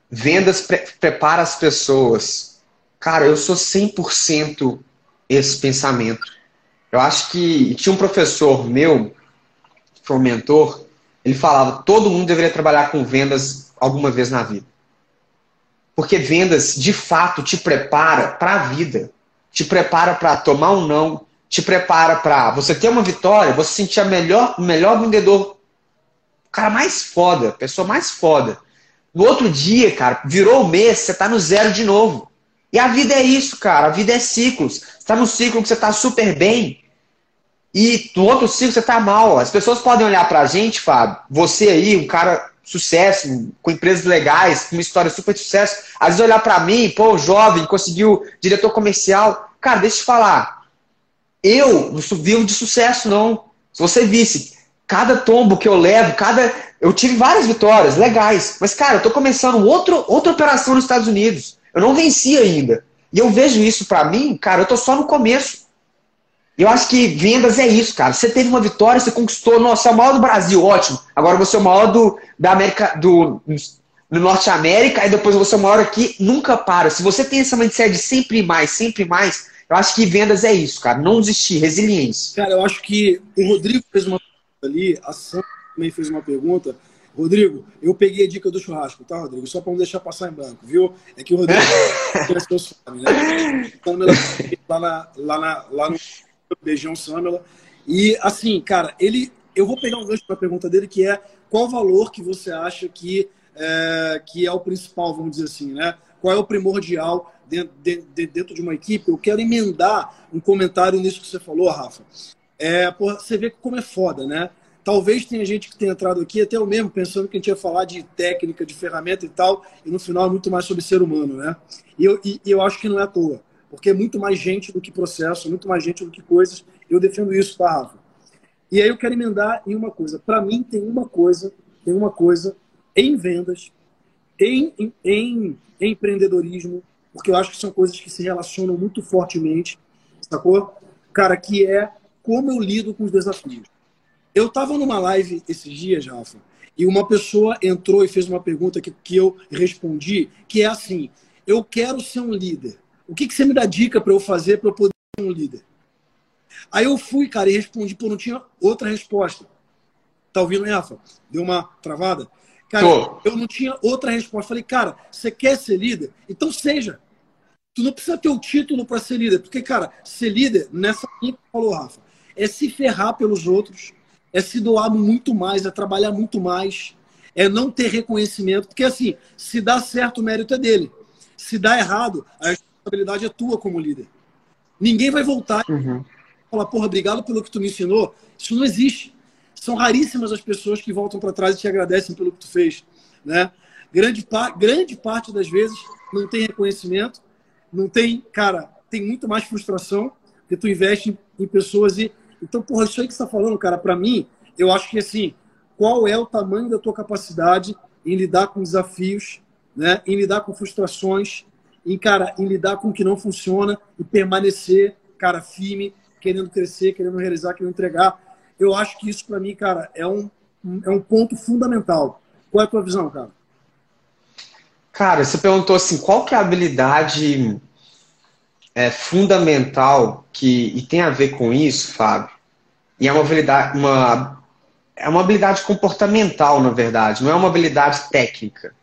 vendas pre prepara as pessoas. Cara, eu sou 100% esse pensamento. Eu acho que tinha um professor meu, que foi um mentor, ele falava todo mundo deveria trabalhar com vendas alguma vez na vida. Porque vendas, de fato, te prepara para a vida. Te prepara para tomar um não. Te prepara para você ter uma vitória, você sentir a melhor, o melhor vendedor. Cara mais foda, pessoa mais foda. No outro dia, cara, virou o mês, você tá no zero de novo. E a vida é isso, cara. A vida é ciclos. Você tá no ciclo que você tá super bem. E no outro ciclo você tá mal. As pessoas podem olhar pra gente, Fábio, você aí, um cara sucesso, com empresas legais, com uma história super de sucesso, às vezes olhar para mim, pô, jovem, conseguiu diretor comercial. Cara, deixa eu te falar. Eu não vivo de sucesso, não. Se você visse cada tombo que eu levo, cada. Eu tive várias vitórias legais. Mas, cara, eu tô começando outro, outra operação nos Estados Unidos. Eu não venci ainda. E eu vejo isso para mim, cara, eu tô só no começo. Eu acho que vendas é isso, cara. Você teve uma vitória, você conquistou, nossa, é o maior do Brasil, ótimo. Agora você é o maior do, da América, do, do Norte América, e depois você é o maior aqui, nunca para. Se você tem essa mindset de sempre mais, sempre mais, eu acho que vendas é isso, cara. Não desistir, resiliência. Cara, eu acho que o Rodrigo fez uma ali, a Sam também fez uma pergunta. Rodrigo, eu peguei a dica do churrasco, tá, Rodrigo? Só para não deixar passar em branco, viu? É que o Rodrigo seus fome, né? Então, lá, na, lá, na, lá no Beijão Samela. E assim, cara, ele. Eu vou pegar um gancho para a pergunta dele, que é qual valor que você acha que é, que é o principal, vamos dizer assim, né? Qual é o primordial dentro de, dentro de uma equipe? Eu quero emendar um comentário nisso que você falou, Rafa. É, porra, você vê como é foda, né? Talvez tenha gente que tenha entrado aqui, até eu mesmo, pensando que a gente ia falar de técnica, de ferramenta e tal, e no final é muito mais sobre ser humano, né? E eu, e, eu acho que não é à toa, porque é muito mais gente do que processo, muito mais gente do que coisas. Eu defendo isso, tá, Rafa? E aí eu quero emendar em uma coisa. Para mim, tem uma coisa, tem uma coisa em vendas, em, em, em, empreendedorismo, porque eu acho que são coisas que se relacionam muito fortemente, sacou? Cara, que é como eu lido com os desafios. Eu estava numa live esses dias, Rafa, e uma pessoa entrou e fez uma pergunta que, que eu respondi, que é assim: eu quero ser um líder. O que, que você me dá dica para eu fazer para eu poder ser um líder? Aí eu fui, cara, e respondi, pô, não tinha outra resposta. Tá ouvindo, Rafa? Deu uma travada? Cara, Tô. eu não tinha outra resposta. Falei, cara, você quer ser líder? Então seja. Tu não precisa ter o título para ser líder. Porque, cara, ser líder, nessa linha que falou, Rafa, é se ferrar pelos outros, é se doar muito mais, é trabalhar muito mais, é não ter reconhecimento, porque assim, se dá certo, o mérito é dele. Se dá errado, a responsabilidade é tua como líder. Ninguém vai voltar uhum. e falar, porra, obrigado pelo que tu me ensinou. Isso não existe. São raríssimas as pessoas que voltam para trás e te agradecem pelo que tu fez. Né? Grande, par grande parte das vezes não tem reconhecimento, não tem, cara, tem muito mais frustração, porque tu investe em pessoas e então, porra, isso aí que você está falando, cara, para mim, eu acho que assim, qual é o tamanho da tua capacidade em lidar com desafios, né? em lidar com frustrações, em, cara, em lidar com o que não funciona e permanecer, cara, firme, querendo crescer, querendo realizar, querendo entregar. Eu acho que isso, para mim, cara, é um, é um ponto fundamental. Qual é a tua visão, cara? Cara, você perguntou assim, qual que é a habilidade é, fundamental que, e tem a ver com isso, Fábio, e é uma habilidade, uma, é uma habilidade comportamental, na verdade, não é uma habilidade técnica.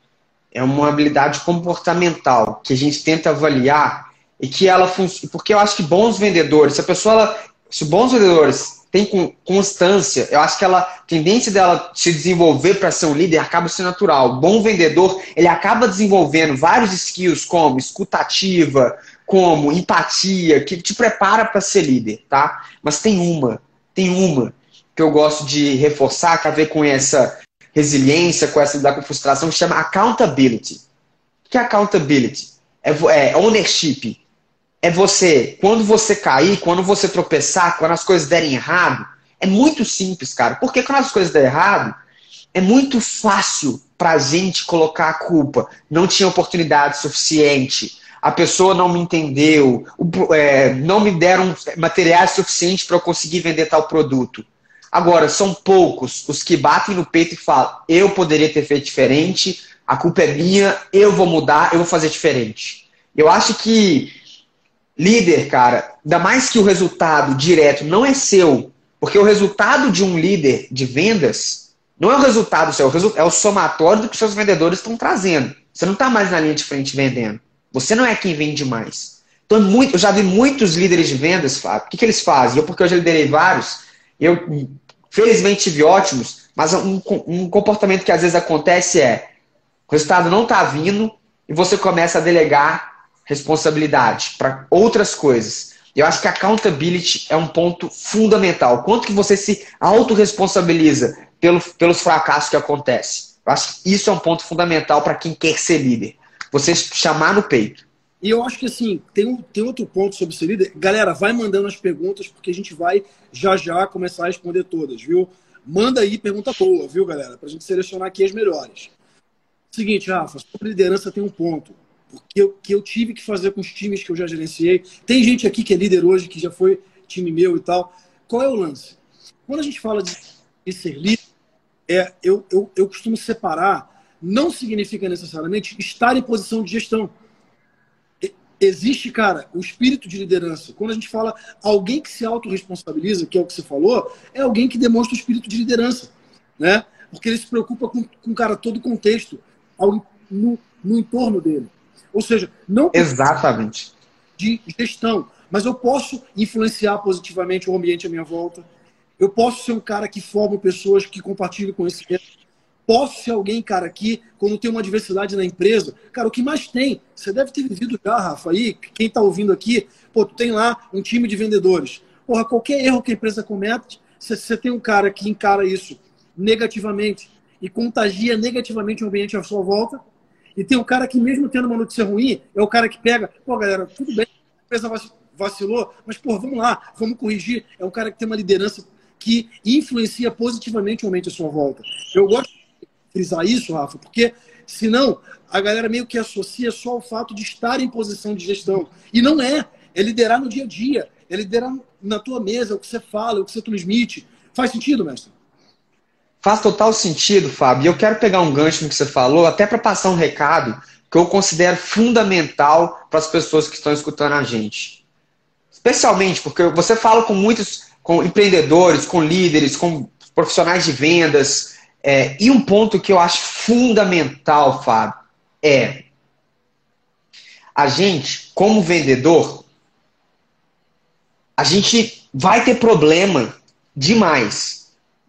É uma habilidade comportamental que a gente tenta avaliar e que ela funciona. Porque eu acho que bons vendedores, se a pessoa, ela, se bons vendedores têm constância, eu acho que ela, a tendência dela se desenvolver para ser um líder acaba sendo natural. Bom vendedor, ele acaba desenvolvendo vários skills como escutativa, como empatia, que te prepara para ser líder, tá? Mas tem uma, tem uma que eu gosto de reforçar, que a ver com essa resiliência, com essa lidar com frustração, que chama accountability. O que é accountability? É, é ownership. É você, quando você cair, quando você tropeçar, quando as coisas derem errado, é muito simples, cara. Porque quando as coisas derem errado, é muito fácil pra gente colocar a culpa. Não tinha oportunidade suficiente a pessoa não me entendeu, é, não me deram materiais suficientes para eu conseguir vender tal produto. Agora, são poucos os que batem no peito e falam: eu poderia ter feito diferente, a culpa é minha, eu vou mudar, eu vou fazer diferente. Eu acho que líder, cara, ainda mais que o resultado direto não é seu, porque o resultado de um líder de vendas Não é o resultado seu, é o somatório do que seus vendedores estão trazendo. Você não está mais na linha de frente vendendo. Você não é quem vende mais. Então, é muito, eu já vi muitos líderes de vendas, Fábio. O que, que eles fazem? Eu, porque eu já liderei vários, eu felizmente tive ótimos, mas um, um comportamento que às vezes acontece é o resultado não está vindo e você começa a delegar responsabilidade para outras coisas. Eu acho que accountability é um ponto fundamental. Quanto que você se autorresponsabiliza pelo, pelos fracassos que acontecem? Eu acho que isso é um ponto fundamental para quem quer ser líder. Você chamar no peito. E eu acho que assim, tem, tem outro ponto sobre ser líder. Galera, vai mandando as perguntas, porque a gente vai já já começar a responder todas, viu? Manda aí pergunta boa, viu, galera? Para a gente selecionar aqui as melhores. Seguinte, Rafa, sobre liderança tem um ponto. Porque eu, que eu tive que fazer com os times que eu já gerenciei. Tem gente aqui que é líder hoje, que já foi time meu e tal. Qual é o lance? Quando a gente fala de, de ser líder, é, eu, eu, eu costumo separar, não significa necessariamente estar em posição de gestão. Existe, cara, o espírito de liderança. Quando a gente fala alguém que se autorresponsabiliza, que é o que você falou, é alguém que demonstra o espírito de liderança. Né? Porque ele se preocupa com, com cara, todo o contexto ao, no, no entorno dele. Ou seja, não exatamente de gestão, mas eu posso influenciar positivamente o ambiente à minha volta. Eu posso ser um cara que forma pessoas que compartilham conhecimento. Posso ser alguém, cara, que quando tem uma diversidade na empresa, cara, o que mais tem? Você deve ter vivido já, Rafa, aí, quem está ouvindo aqui, pô, tu tem lá um time de vendedores. Porra, qualquer erro que a empresa comete, você tem um cara que encara isso negativamente e contagia negativamente o ambiente à sua volta, e tem um cara que, mesmo tendo uma notícia ruim, é o cara que pega, pô, galera, tudo bem, a empresa vacilou, mas, pô, vamos lá, vamos corrigir. É um cara que tem uma liderança que influencia positivamente o ambiente à sua volta. Eu gosto frisar isso, Rafa, porque senão a galera meio que associa só o fato de estar em posição de gestão. E não é. É liderar no dia a dia. É liderar na tua mesa, o que você fala, o que você transmite. Faz sentido, mestre? Faz total sentido, Fábio. Eu quero pegar um gancho no que você falou, até para passar um recado que eu considero fundamental para as pessoas que estão escutando a gente. Especialmente porque você fala com muitos com empreendedores, com líderes, com profissionais de vendas. É, e um ponto que eu acho fundamental, Fábio, é a gente, como vendedor, a gente vai ter problema demais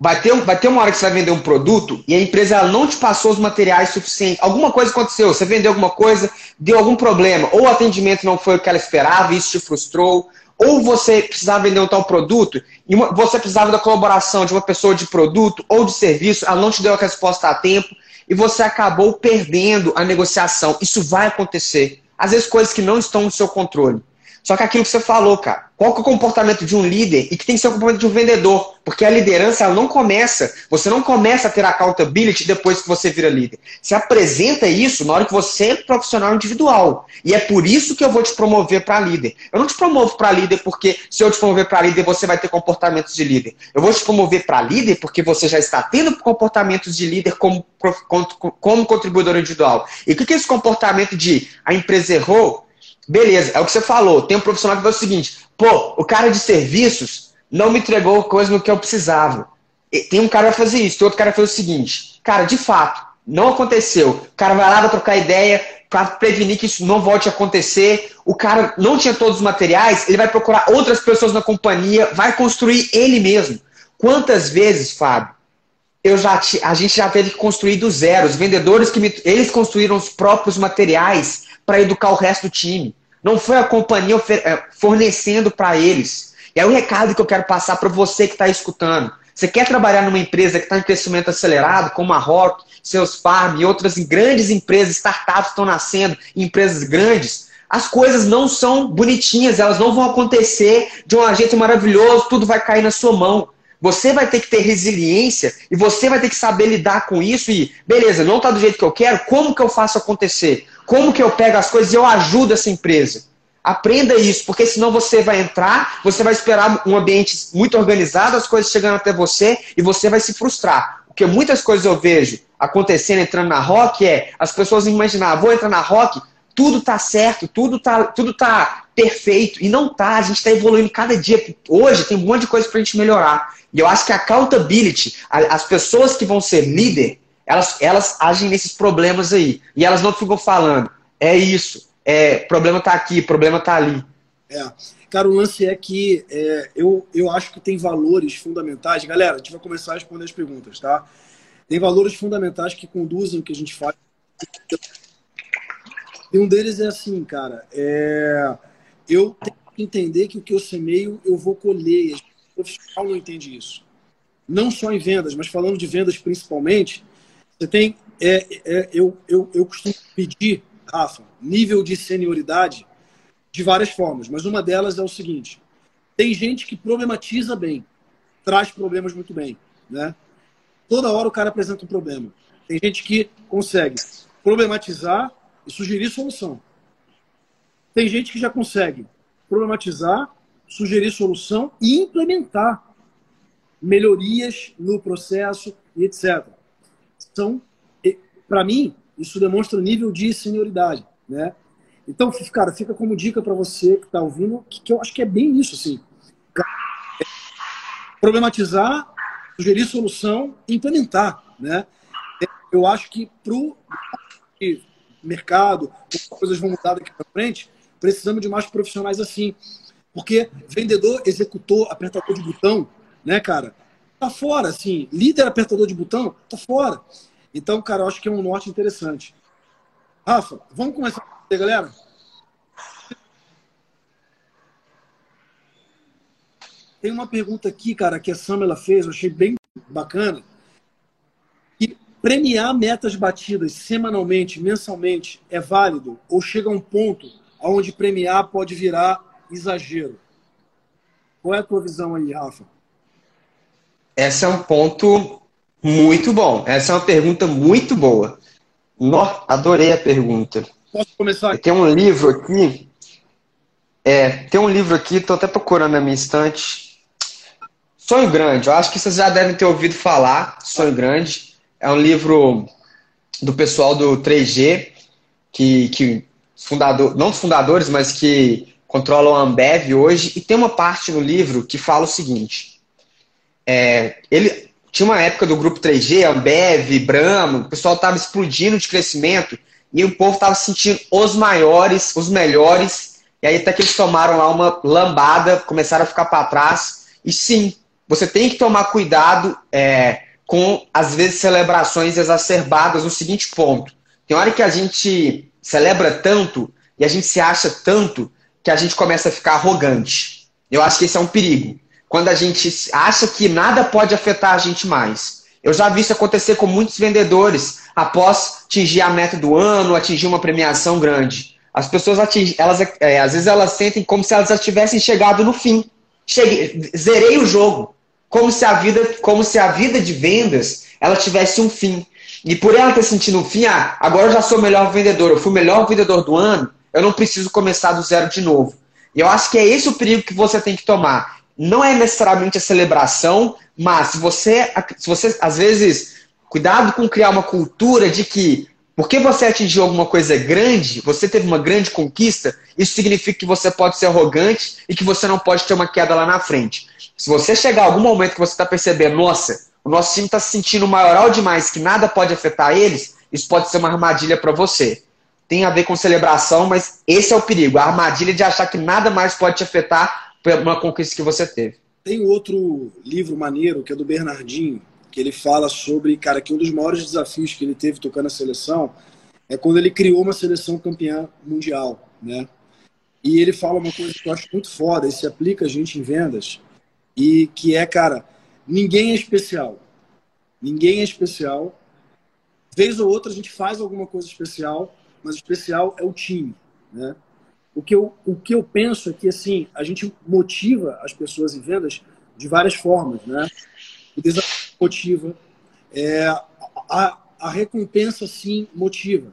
Vai ter, vai ter uma hora que você vai vender um produto e a empresa não te passou os materiais suficientes. Alguma coisa aconteceu, você vendeu alguma coisa, deu algum problema, ou o atendimento não foi o que ela esperava, isso te frustrou, ou você precisava vender um tal produto e você precisava da colaboração de uma pessoa de produto ou de serviço, ela não te deu a resposta a tempo e você acabou perdendo a negociação. Isso vai acontecer. Às vezes coisas que não estão no seu controle. Só que aquilo que você falou, cara, qual que é o comportamento de um líder e que tem que ser o comportamento de um vendedor? Porque a liderança ela não começa, você não começa a ter accountability depois que você vira líder. Você apresenta isso na hora que você é profissional individual. E é por isso que eu vou te promover para líder. Eu não te promovo para líder porque se eu te promover para líder você vai ter comportamentos de líder. Eu vou te promover para líder porque você já está tendo comportamentos de líder como, como contribuidor individual. E o que é esse comportamento de a empresa errou? Beleza, é o que você falou. Tem um profissional que fala o seguinte: pô, o cara de serviços não me entregou coisa no que eu precisava. E tem um cara que vai fazer isso, tem outro cara que vai fazer o seguinte: cara, de fato, não aconteceu. O cara vai lá, vai trocar ideia para prevenir que isso não volte a acontecer. O cara não tinha todos os materiais, ele vai procurar outras pessoas na companhia, vai construir ele mesmo. Quantas vezes, Fábio, eu já a gente já teve que construir do zero. Os vendedores que me, eles construíram os próprios materiais para educar o resto do time. Não foi a companhia é, fornecendo para eles. E é o recado que eu quero passar para você que está escutando. Você quer trabalhar numa empresa que está em crescimento acelerado, como a Rock, Seus Farm e outras grandes empresas, startups estão nascendo, empresas grandes, as coisas não são bonitinhas, elas não vão acontecer de um jeito maravilhoso, tudo vai cair na sua mão. Você vai ter que ter resiliência e você vai ter que saber lidar com isso e, beleza, não está do jeito que eu quero, como que eu faço acontecer? Como que eu pego as coisas e eu ajudo essa empresa? Aprenda isso, porque senão você vai entrar, você vai esperar um ambiente muito organizado, as coisas chegando até você e você vai se frustrar. Porque muitas coisas eu vejo acontecendo entrando na rock é as pessoas imaginar, vou entrar na rock, tudo tá certo, tudo tá, tudo tá perfeito. E não tá, a gente está evoluindo cada dia. Hoje tem um monte de coisa para a gente melhorar. E eu acho que a accountability, as pessoas que vão ser líder, elas, elas agem nesses problemas aí. E elas não ficam falando, é isso, é, problema tá aqui, problema tá ali. É. Cara, o lance é que é, eu, eu acho que tem valores fundamentais. Galera, a gente vai começar a responder as perguntas, tá? Tem valores fundamentais que conduzem o que a gente faz. E um deles é assim, cara, é, eu tenho que entender que o que eu semeio, eu vou colher. O profissional não entende isso. Não só em vendas, mas falando de vendas principalmente, você tem. É, é, eu, eu, eu costumo pedir, Rafa, nível de senioridade de várias formas, mas uma delas é o seguinte: tem gente que problematiza bem, traz problemas muito bem, né? Toda hora o cara apresenta um problema. Tem gente que consegue problematizar e sugerir solução. Tem gente que já consegue problematizar, sugerir solução e implementar melhorias no processo e etc. São, para mim, isso demonstra nível de senioridade, né? Então, cara, fica como dica para você que está ouvindo, que, que, eu acho que é bem isso, assim. Problematizar, sugerir solução implementar, né? Eu acho que para o mercado, coisas vão mudar daqui para frente, precisamos de mais profissionais assim. Porque vendedor, executor, apertador de botão, né, cara, tá fora, assim. Líder apertador de botão, tá fora. Então, cara, eu acho que é um norte interessante. Rafa, vamos começar galera? Tem uma pergunta aqui, cara, que a Samela fez, eu achei bem bacana. E premiar metas batidas semanalmente, mensalmente, é válido? Ou chega a um ponto onde premiar pode virar exagero? Qual é a tua visão aí, Rafa? Esse é um ponto muito bom. Essa é uma pergunta muito boa. No, adorei a pergunta. Posso começar? Tem um livro aqui. É, tem um livro aqui, estou até procurando na minha estante. Sonho Grande. Eu acho que vocês já devem ter ouvido falar. Sonho Grande. É um livro do pessoal do 3G, que, que fundador, não dos fundadores, mas que controlam a Ambev hoje. E tem uma parte no livro que fala o seguinte. É, ele tinha uma época do grupo 3G, Ambev, Brahma, o pessoal estava explodindo de crescimento e o povo estava sentindo os maiores, os melhores, e aí até que eles tomaram lá uma lambada, começaram a ficar para trás. E sim, você tem que tomar cuidado é, com, às vezes, celebrações exacerbadas no seguinte ponto. Tem hora que a gente celebra tanto e a gente se acha tanto que a gente começa a ficar arrogante. Eu acho que esse é um perigo. Quando a gente acha que nada pode afetar a gente mais. Eu já vi isso acontecer com muitos vendedores após atingir a meta do ano, atingir uma premiação grande. As pessoas atingem, elas, é, às vezes elas sentem como se elas já tivessem chegado no fim. Cheguei, zerei o jogo, como se a vida, como se a vida de vendas ela tivesse um fim. E por ela ter sentido um fim, ah, agora eu já sou o melhor vendedor, eu fui o melhor vendedor do ano, eu não preciso começar do zero de novo. E eu acho que é esse o perigo que você tem que tomar. Não é necessariamente a celebração, mas se você, se você às vezes Cuidado com criar uma cultura de que, porque você atingiu alguma coisa grande, você teve uma grande conquista, isso significa que você pode ser arrogante e que você não pode ter uma queda lá na frente. Se você chegar a algum momento que você está percebendo, nossa, o nosso time está se sentindo maioral demais, que nada pode afetar eles, isso pode ser uma armadilha para você. Tem a ver com celebração, mas esse é o perigo, a armadilha de achar que nada mais pode te afetar uma conquista que você teve. Tem outro livro maneiro que é do Bernardinho, que ele fala sobre, cara, que um dos maiores desafios que ele teve tocando a seleção é quando ele criou uma seleção campeã mundial, né? E ele fala uma coisa que eu acho muito foda, e se aplica a gente em vendas, e que é, cara, ninguém é especial. Ninguém é especial. Vez ou outra a gente faz alguma coisa especial, mas especial é o time, né? O que eu, o que eu penso é que, assim, a gente motiva as pessoas em vendas de várias formas, né? O desafio motiva. É, a, a recompensa, sim, motiva.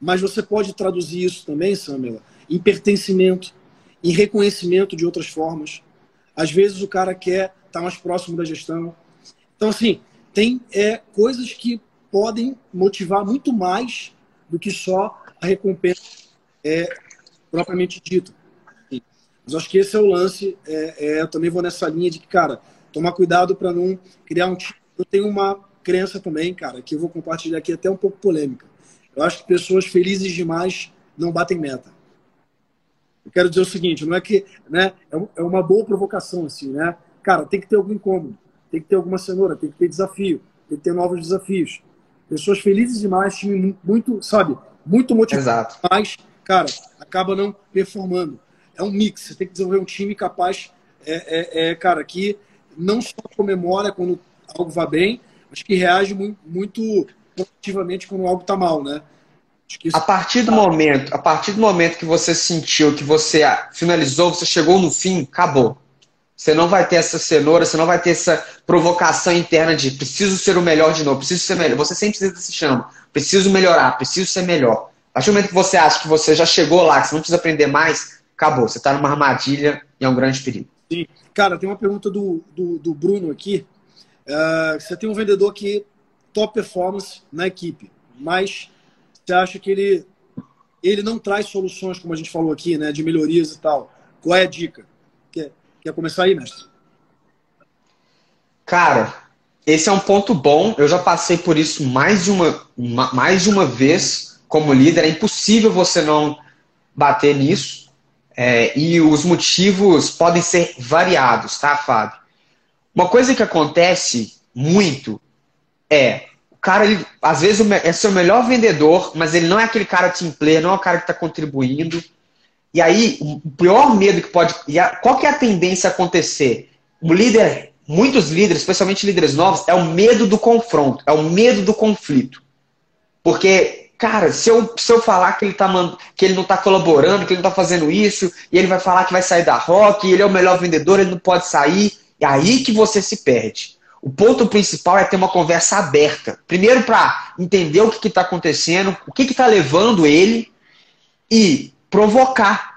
Mas você pode traduzir isso também, Samela, em pertencimento, em reconhecimento de outras formas. Às vezes o cara quer estar mais próximo da gestão. Então, assim, tem é, coisas que podem motivar muito mais do que só a recompensa é, propriamente dita. Mas acho que esse é o lance. É, é, eu também vou nessa linha de que, cara, Tomar cuidado para não criar um. Eu tenho uma crença também, cara, que eu vou compartilhar aqui até um pouco polêmica. Eu acho que pessoas felizes demais não batem meta. Eu quero dizer o seguinte, não é que, né, é, é uma boa provocação assim, né? Cara, tem que ter algum incômodo, tem que ter alguma cenoura, tem que ter desafio, tem que ter novos desafios. Pessoas felizes demais, time muito, sabe, muito motivado, mas, cara, acaba não performando. É um mix. Você tem que desenvolver um time capaz, é, é, é cara, que não só comemora quando algo vai bem, mas que reage muito, muito positivamente quando algo está mal, né? a partir do momento, a partir do momento que você sentiu que você finalizou, você chegou no fim, acabou. Você não vai ter essa cenoura, você não vai ter essa provocação interna de preciso ser o melhor de novo, preciso ser melhor. Você sempre precisa se chama, preciso melhorar, preciso ser melhor. Partir do momento que você acha que você já chegou lá, que você não precisa aprender mais, acabou. Você está numa armadilha e é um grande perigo. Sim. Cara, tem uma pergunta do, do, do Bruno aqui. Uh, você tem um vendedor que top performance na equipe, mas você acha que ele, ele não traz soluções, como a gente falou aqui, né, de melhorias e tal. Qual é a dica? Quer, quer começar aí, mestre? Cara, esse é um ponto bom. Eu já passei por isso mais de uma, mais de uma vez como líder. É impossível você não bater nisso. É, e os motivos podem ser variados, tá, Fábio? Uma coisa que acontece muito é cara, ele, às vezes, é seu melhor vendedor, mas ele não é aquele cara team player, não é o cara que está contribuindo. E aí, o pior medo que pode. A, qual que é a tendência a acontecer? O líder, muitos líderes, especialmente líderes novos, é o medo do confronto, é o medo do conflito. Porque, cara, se eu, se eu falar que ele, tá, que ele não está colaborando, que ele não está fazendo isso, e ele vai falar que vai sair da rock, ele é o melhor vendedor, ele não pode sair, é aí que você se perde. O ponto principal é ter uma conversa aberta. Primeiro, para entender o que está acontecendo, o que está levando ele e provocar.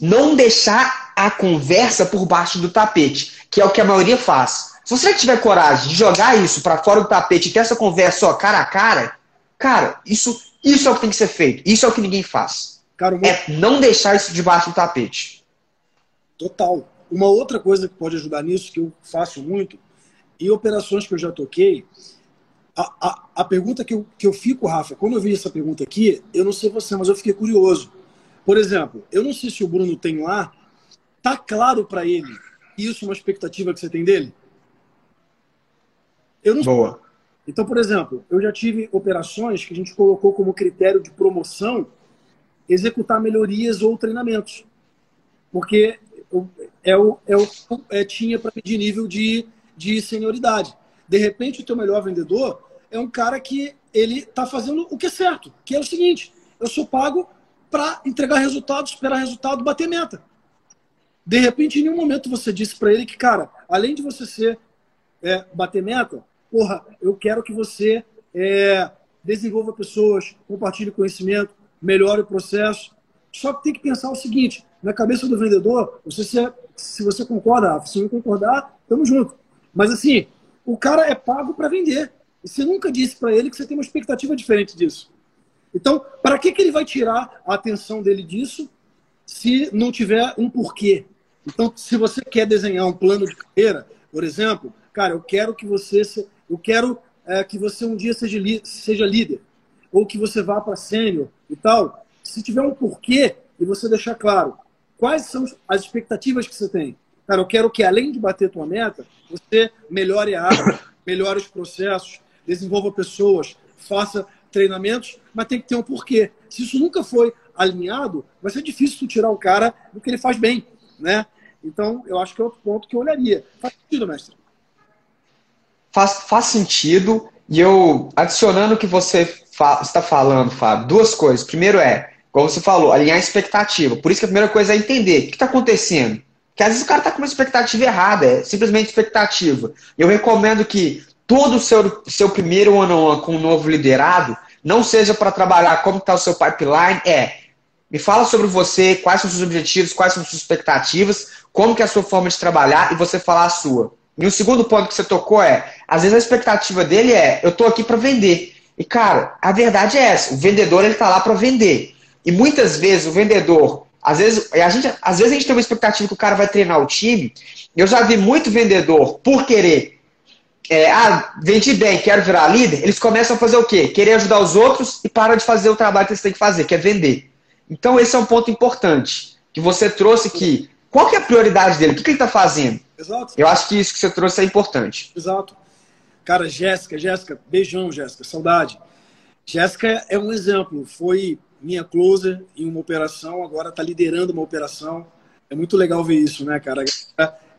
Não deixar a conversa por baixo do tapete, que é o que a maioria faz. Se você tiver coragem de jogar isso para fora do tapete e ter essa conversa ó, cara a cara, cara, isso, isso é o que tem que ser feito. Isso é o que ninguém faz. Cara. É não deixar isso debaixo do tapete. Total. Uma outra coisa que pode ajudar nisso, que eu faço muito, e operações que eu já toquei, a, a, a, pergunta que eu, que eu fico, Rafa, quando eu vi essa pergunta aqui, eu não sei você, mas eu fiquei curioso. Por exemplo, eu não sei se o Bruno tem lá, tá claro para ele isso é uma expectativa que você tem dele? Eu não Boa. Então, por exemplo, eu já tive operações que a gente colocou como critério de promoção executar melhorias ou treinamentos. Porque é o, é é, tinha para medir nível de de senioridade. De repente, o teu melhor vendedor é um cara que ele está fazendo o que é certo, que é o seguinte: eu sou pago para entregar resultado, esperar resultado, bater meta. De repente, em nenhum momento você disse para ele que, cara, além de você ser é, bater meta, porra, eu quero que você é, desenvolva pessoas, compartilhe conhecimento, melhore o processo. Só que tem que pensar o seguinte: na cabeça do vendedor, você se, se você concorda, se não concordar, tamo junto. Mas assim, o cara é pago para vender. E você nunca disse para ele que você tem uma expectativa diferente disso. Então, para que, que ele vai tirar a atenção dele disso se não tiver um porquê? Então, se você quer desenhar um plano de carreira, por exemplo, cara, eu quero que você, eu quero é, que você um dia seja, seja líder, ou que você vá para sênior e tal. Se tiver um porquê e você deixar claro quais são as expectativas que você tem, Cara, eu quero que, além de bater tua meta, você melhore a área, melhore os processos, desenvolva pessoas, faça treinamentos, mas tem que ter um porquê. Se isso nunca foi alinhado, vai ser difícil tu tirar o cara do que ele faz bem, né? Então, eu acho que é outro ponto que eu olharia. Faz sentido, mestre? Faz, faz sentido. E eu, adicionando o que você fa está falando, Fábio, duas coisas. Primeiro é, como você falou, alinhar a expectativa. Por isso que a primeira coisa é entender o que está acontecendo. Que às vezes o cara está com uma expectativa errada, é simplesmente expectativa. Eu recomendo que todo o seu, seu primeiro ano -on com um novo liderado não seja para trabalhar como está o seu pipeline, é me fala sobre você, quais são os seus objetivos, quais são as suas expectativas, como que é a sua forma de trabalhar e você falar a sua. E o segundo ponto que você tocou é, às vezes a expectativa dele é, eu estou aqui para vender. E cara, a verdade é essa, o vendedor ele está lá para vender. E muitas vezes o vendedor Às vezes, a gente, às vezes a gente tem uma expectativa que o cara vai treinar o time. Eu já vi muito vendedor, por querer, é, ah, vendi bem, quero virar líder, eles começam a fazer o quê? Querer ajudar os outros e para de fazer o trabalho que eles têm que fazer, que é vender. Então esse é um ponto importante, que você trouxe que, qual que é a prioridade dele? O que, que ele está fazendo? Exato. Eu acho que isso que você trouxe é importante. Exato. Cara, Jéssica, Jéssica, beijão, Jéssica, saudade. Jéssica é um exemplo, foi minha closer em uma operação, agora está liderando uma operação. É muito legal ver isso, né, cara?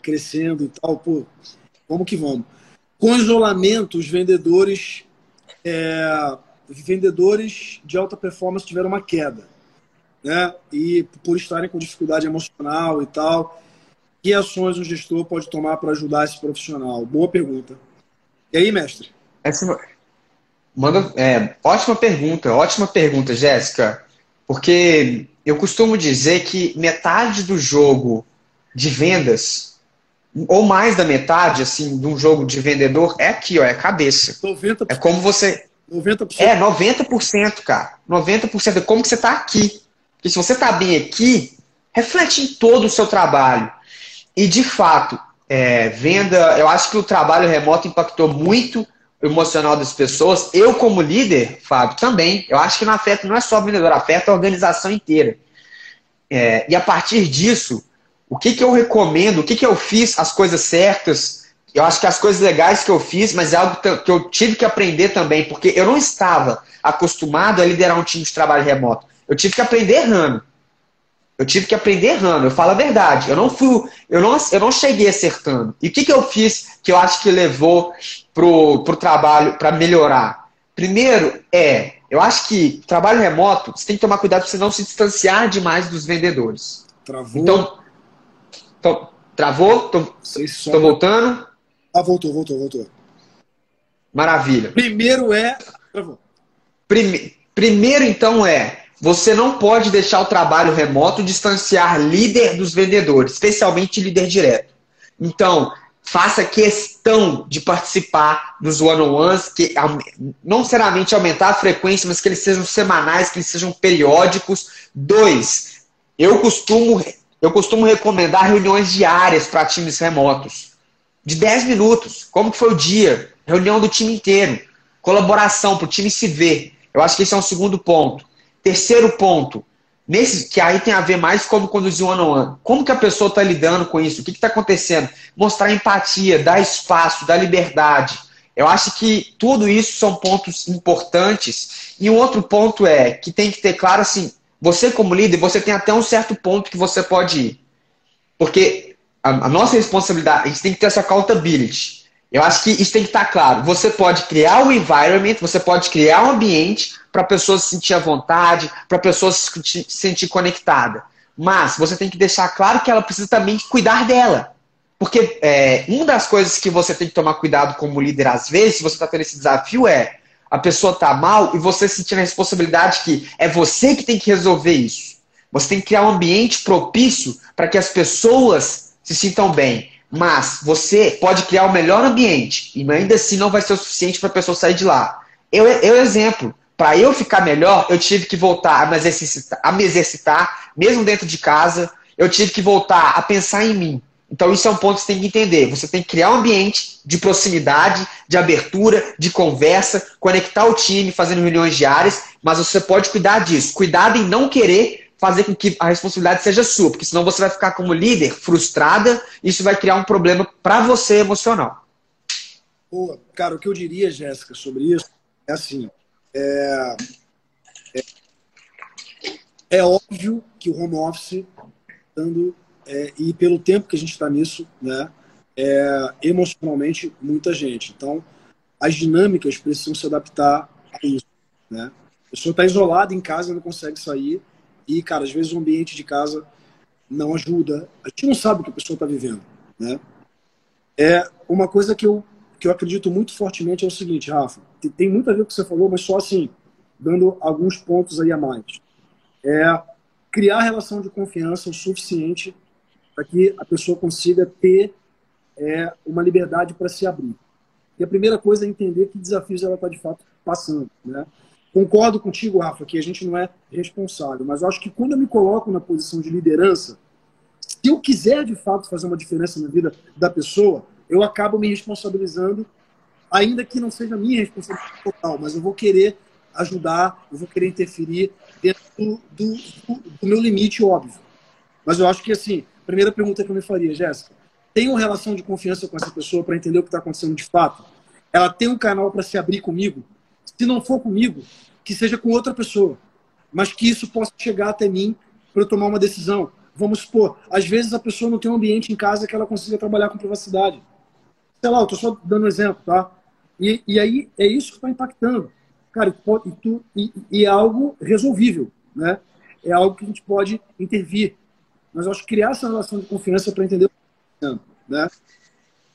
Crescendo e tal, pô, vamos que vamos. Com isolamento, os vendedores, é, vendedores de alta performance tiveram uma queda, né? E por estarem com dificuldade emocional e tal, que ações o gestor pode tomar para ajudar esse profissional? Boa pergunta. E aí, mestre? Essa, Manda, é, ótima pergunta, ótima pergunta, Jéssica. Porque eu costumo dizer que metade do jogo de vendas, ou mais da metade, assim, de um jogo de vendedor, é aqui, ó, é a cabeça. 90%. É como você. 90%. É, 90%, cara. 90%. É como que você está aqui. Porque se você está bem aqui, reflete em todo o seu trabalho. E, de fato, é, venda, eu acho que o trabalho remoto impactou muito emocional das pessoas. Eu, como líder, Fábio, também. Eu acho que não afeta, não é só o vendedor, afeta a organização inteira. É, e a partir disso, o que, que eu recomendo, o que, que eu fiz, as coisas certas. Eu acho que as coisas legais que eu fiz, mas é algo que eu tive que aprender também, porque eu não estava acostumado a liderar um time de trabalho remoto. Eu tive que aprender errando. Eu tive que aprender errando, eu falo a verdade. Eu não fui, eu não, eu não cheguei acertando. E o que, que eu fiz que eu acho que levou pro, pro trabalho para melhorar? Primeiro é, eu acho que trabalho remoto, você tem que tomar cuidado para você não se distanciar demais dos vendedores. Travou. Então, tô, travou? Tô, tô voltando? Ah, voltou, voltou, voltou. Maravilha. Primeiro é. Travou. Prime, primeiro, então, é você não pode deixar o trabalho remoto distanciar líder dos vendedores, especialmente líder direto. Então, faça questão de participar dos one-on-ones, que não necessariamente aumentar a frequência, mas que eles sejam semanais, que eles sejam periódicos. Dois, eu costumo, eu costumo recomendar reuniões diárias para times remotos. De 10 minutos. Como que foi o dia? Reunião do time inteiro. Colaboração para o time se ver. Eu acho que esse é um segundo ponto. Terceiro ponto, nesse que aí tem a ver mais como conduzir um one on one. Como que a pessoa está lidando com isso? O que está acontecendo? Mostrar empatia, dar espaço, dar liberdade. Eu acho que tudo isso são pontos importantes. E um outro ponto é que tem que ter claro assim, você como líder, você tem até um certo ponto que você pode ir. Porque a, a nossa responsabilidade, a gente tem que ter essa accountability. Eu acho que isso tem que estar claro. Você pode criar um environment, você pode criar um ambiente para a pessoa se sentir à vontade, para a pessoa se sentir conectada. Mas você tem que deixar claro que ela precisa também cuidar dela. Porque é, uma das coisas que você tem que tomar cuidado como líder, às vezes, se você está tendo esse desafio, é a pessoa está mal e você sentir a responsabilidade que é você que tem que resolver isso. Você tem que criar um ambiente propício para que as pessoas se sintam bem. Mas você pode criar o melhor ambiente e ainda assim não vai ser o suficiente para a pessoa sair de lá. Eu, eu exemplo, para eu ficar melhor, eu tive que voltar a me, exercitar, a me exercitar, mesmo dentro de casa. Eu tive que voltar a pensar em mim. Então, isso é um ponto que você tem que entender. Você tem que criar um ambiente de proximidade, de abertura, de conversa, conectar o time, fazendo reuniões diárias, mas você pode cuidar disso. Cuidado em não querer fazer com que a responsabilidade seja sua, porque senão você vai ficar como líder frustrada e isso vai criar um problema para você emocional. Cara, o que eu diria, Jéssica, sobre isso é assim: é, é, é óbvio que o home office, dando, é, e pelo tempo que a gente está nisso, né, é, emocionalmente, muita gente. Então, as dinâmicas precisam se adaptar a isso. Né? A pessoa está isolada em casa, não consegue sair e, cara, às vezes o ambiente de casa não ajuda. A gente não sabe o que a pessoa está vivendo, né? É uma coisa que eu, que eu acredito muito fortemente é o seguinte, Rafa, tem muito a ver com o que você falou, mas só assim, dando alguns pontos aí a mais. É criar relação de confiança o suficiente para que a pessoa consiga ter é, uma liberdade para se abrir. E a primeira coisa é entender que desafios ela está de fato passando, né? Concordo contigo, Rafa, que a gente não é responsável, mas eu acho que quando eu me coloco na posição de liderança, se eu quiser de fato fazer uma diferença na vida da pessoa, eu acabo me responsabilizando, ainda que não seja minha responsabilidade total, mas eu vou querer ajudar, eu vou querer interferir dentro do, do, do meu limite, óbvio. Mas eu acho que, assim, primeira pergunta que eu me faria, Jéssica, tem uma relação de confiança com essa pessoa para entender o que está acontecendo de fato? Ela tem um canal para se abrir comigo? Se não for comigo, que seja com outra pessoa, mas que isso possa chegar até mim para eu tomar uma decisão. Vamos supor, às vezes a pessoa não tem um ambiente em casa que ela consiga trabalhar com privacidade. Sei lá, eu estou só dando um exemplo, tá? E, e aí é isso que está impactando. Cara, e, tu, e, e é algo resolvível, né? É algo que a gente pode intervir. Mas eu acho que criar essa relação de confiança para entender o que está né?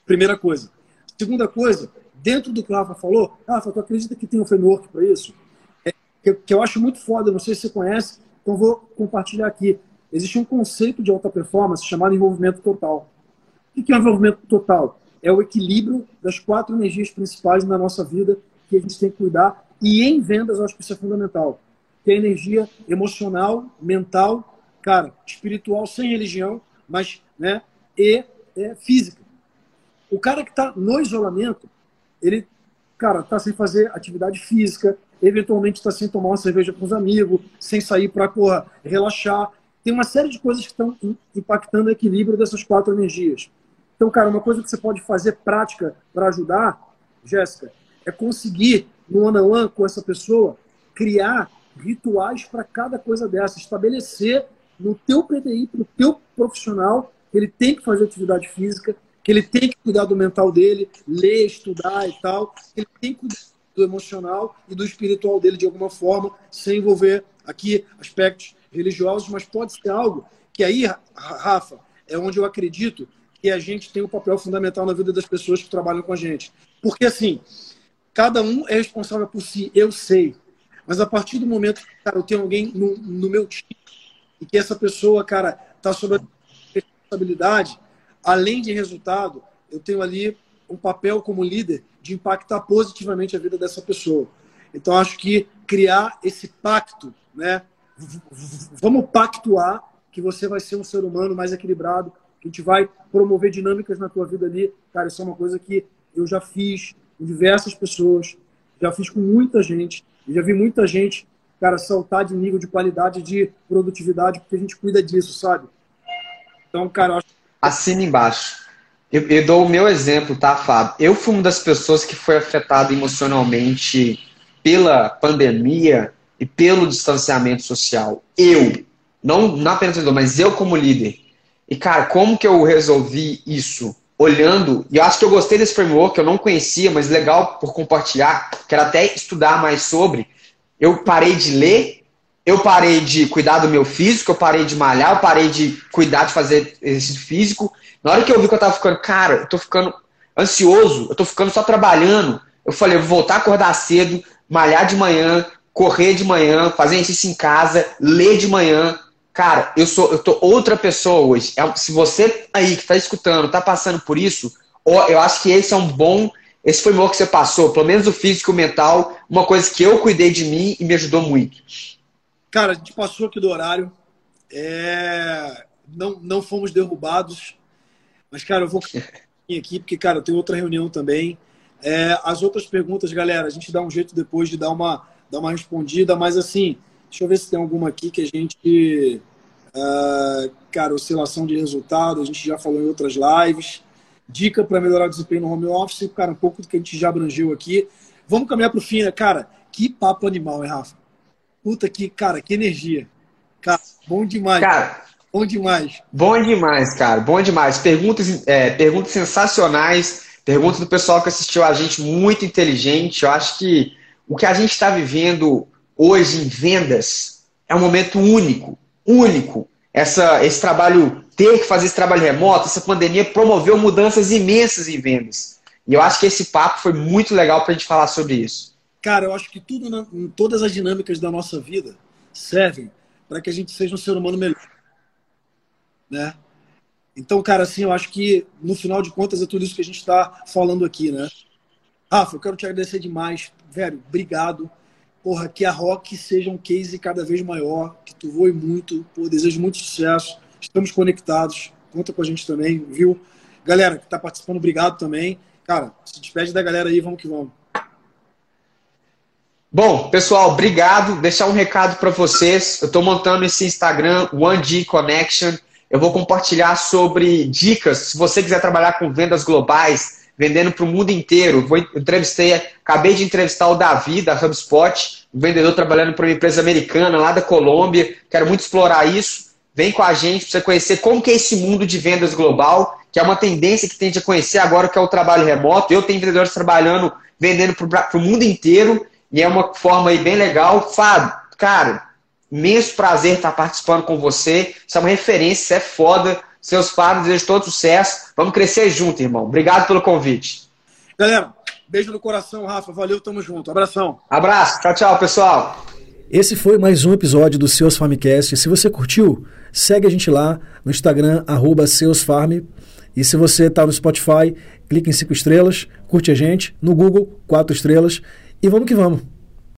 Primeira coisa. Segunda coisa, dentro do que o Rafa falou, Rafa, tu acredita que tem um framework para isso? É, que, que, eu acho muito foda, não sei se você conhece, então vou compartilhar aqui. Existe um conceito de alta performance chamado envolvimento total. O que é o envolvimento total? É o equilíbrio das quatro energias principais na nossa vida que a gente tem que cuidar. E em vendas, eu acho que isso é fundamental. Que é a energia emocional, mental, cara, espiritual sem religião, mas, né, e é, física. O cara que está no isolamento, ele, cara, tá sem fazer atividade física, eventualmente está sem tomar uma cerveja com os amigos, sem sair para relaxar. Tem uma série de coisas que estão impactando o equilíbrio dessas quatro energias. Então, cara, uma coisa que você pode fazer prática para ajudar, Jéssica, é conseguir, no one on one com essa pessoa, criar rituais para cada coisa dessa, estabelecer no teu PTI, no teu profissional, ele tem que fazer atividade física, que ele tem que cuidar do mental dele, ler, estudar e tal, ele tem que cuidar do emocional e do espiritual dele de alguma forma, sem envolver aqui aspectos religiosos, mas pode ser algo que aí, Rafa, é onde eu acredito que a gente tem um papel fundamental na vida das pessoas que trabalham com a gente. Porque assim, cada um é responsável por si, eu sei. Mas a partir do momento que cara, eu tenho alguém no, no meu time e que essa pessoa, cara, está sob a responsabilidade, além de resultado, eu tenho ali um papel como líder de impactar positivamente a vida dessa pessoa. Então, acho que criar esse pacto, né? Vamos pactuar que você vai ser um ser humano mais equilibrado, que a gente vai promover dinâmicas na tua vida ali. Cara, isso é uma coisa que eu já fiz com diversas pessoas, já fiz com muita gente, já vi muita gente, cara, saltar de nível de qualidade, de produtividade, porque a gente cuida disso, sabe? Então, cara, acho assina embaixo. Eu, eu, dou o meu exemplo, tá, Fábio? Eu fui uma das pessoas que foi afetado emocionalmente pela pandemia e pelo distanciamento social. Eu, não, não apenas eu, mas eu como líder. E, cara, como que eu resolvi isso? Olhando, e eu acho que eu gostei desse framework, que eu não conhecia, mas legal por compartilhar, quero até estudar mais sobre. Eu parei de ler eu parei de cuidar do meu físico, eu parei de malhar, eu parei de cuidar de fazer exercício físico. Na hora que eu vi que eu tava ficando, cara, eu tô ficando ansioso, eu tô ficando só trabalhando. Eu falei, eu vou voltar a acordar cedo, malhar de manhã, correr de manhã, fazer exercício em casa, ler de manhã. Cara, eu sou, eu tô outra pessoa hoje. É, se você aí que está escutando, está passando por isso, eu acho que esse é um bom, esse foi o que você passou, pelo menos o físico e o mental, uma coisa que eu cuidei de mim e me ajudou muito. Cara, a gente passou aqui do horário. É... Não, não fomos derrubados. Mas, cara, eu vou aqui, porque, cara, eu tenho outra reunião também. É, as outras perguntas, galera, a gente dá um jeito depois de dar uma, dar uma respondida, mas assim, deixa eu ver se tem alguma aqui que a gente. Uh, cara, oscilação de resultado, a gente já falou em outras lives. Dica para melhorar o desempenho no home office, cara, um pouco do que a gente já abrangeu aqui. Vamos caminhar para o fim, né, cara? Que papo animal, hein, Rafa? Puta que, cara, que energia. Cara, bom demais. Cara, bom demais. Bom demais, cara. Bom demais. Perguntas, é, perguntas sensacionais. Perguntas do pessoal que assistiu a gente muito inteligente. Eu acho que o que a gente está vivendo hoje em vendas é um momento único. Único. Essa, esse trabalho, ter que fazer esse trabalho remoto, essa pandemia promoveu mudanças imensas em vendas. E eu acho que esse papo foi muito legal para a gente falar sobre isso. Cara, eu acho que tudo, na, todas as dinâmicas da nossa vida servem para que a gente seja um ser humano melhor. Né? Então, cara, assim, eu acho que no final de contas é tudo isso que a gente está falando aqui, né? Rafa, eu quero te agradecer demais, velho, obrigado. porra, que a Rock seja um case cada vez maior, que tu voe muito, pô, desejo muito sucesso, estamos conectados, conta com a gente também, viu? Galera que está participando, obrigado também. Cara, se despede da galera aí, vamos que vamos. Bom, pessoal, obrigado. Deixar um recado para vocês. Eu estou montando esse Instagram, OneG Connection. Eu vou compartilhar sobre dicas. Se você quiser trabalhar com vendas globais, vendendo para o mundo inteiro. Vou entrevistei, acabei de entrevistar o Davi da HubSpot, um vendedor trabalhando para uma empresa americana lá da Colômbia. Quero muito explorar isso. Vem com a gente para você conhecer como que é esse mundo de vendas global, que é uma tendência que tende a conhecer agora que é o trabalho remoto. Eu tenho vendedores trabalhando, vendendo para o mundo inteiro, e é uma forma aí bem legal. Fábio, cara, imenso prazer estar participando com você. Isso é uma referência, isso é foda. Seus pais, desejo todo sucesso. Vamos crescer junto, irmão. Obrigado pelo convite. Galera, beijo no coração, Rafa. Valeu, tamo junto. Abração. Abraço. Tchau, tchau, pessoal. Esse foi mais um episódio do Seus Farmcast. Se você curtiu, segue a gente lá no Instagram, arroba seusfarm. E se você está no Spotify, clique em cinco estrelas, curte a gente. No Google, quatro estrelas. E vamos que vamos.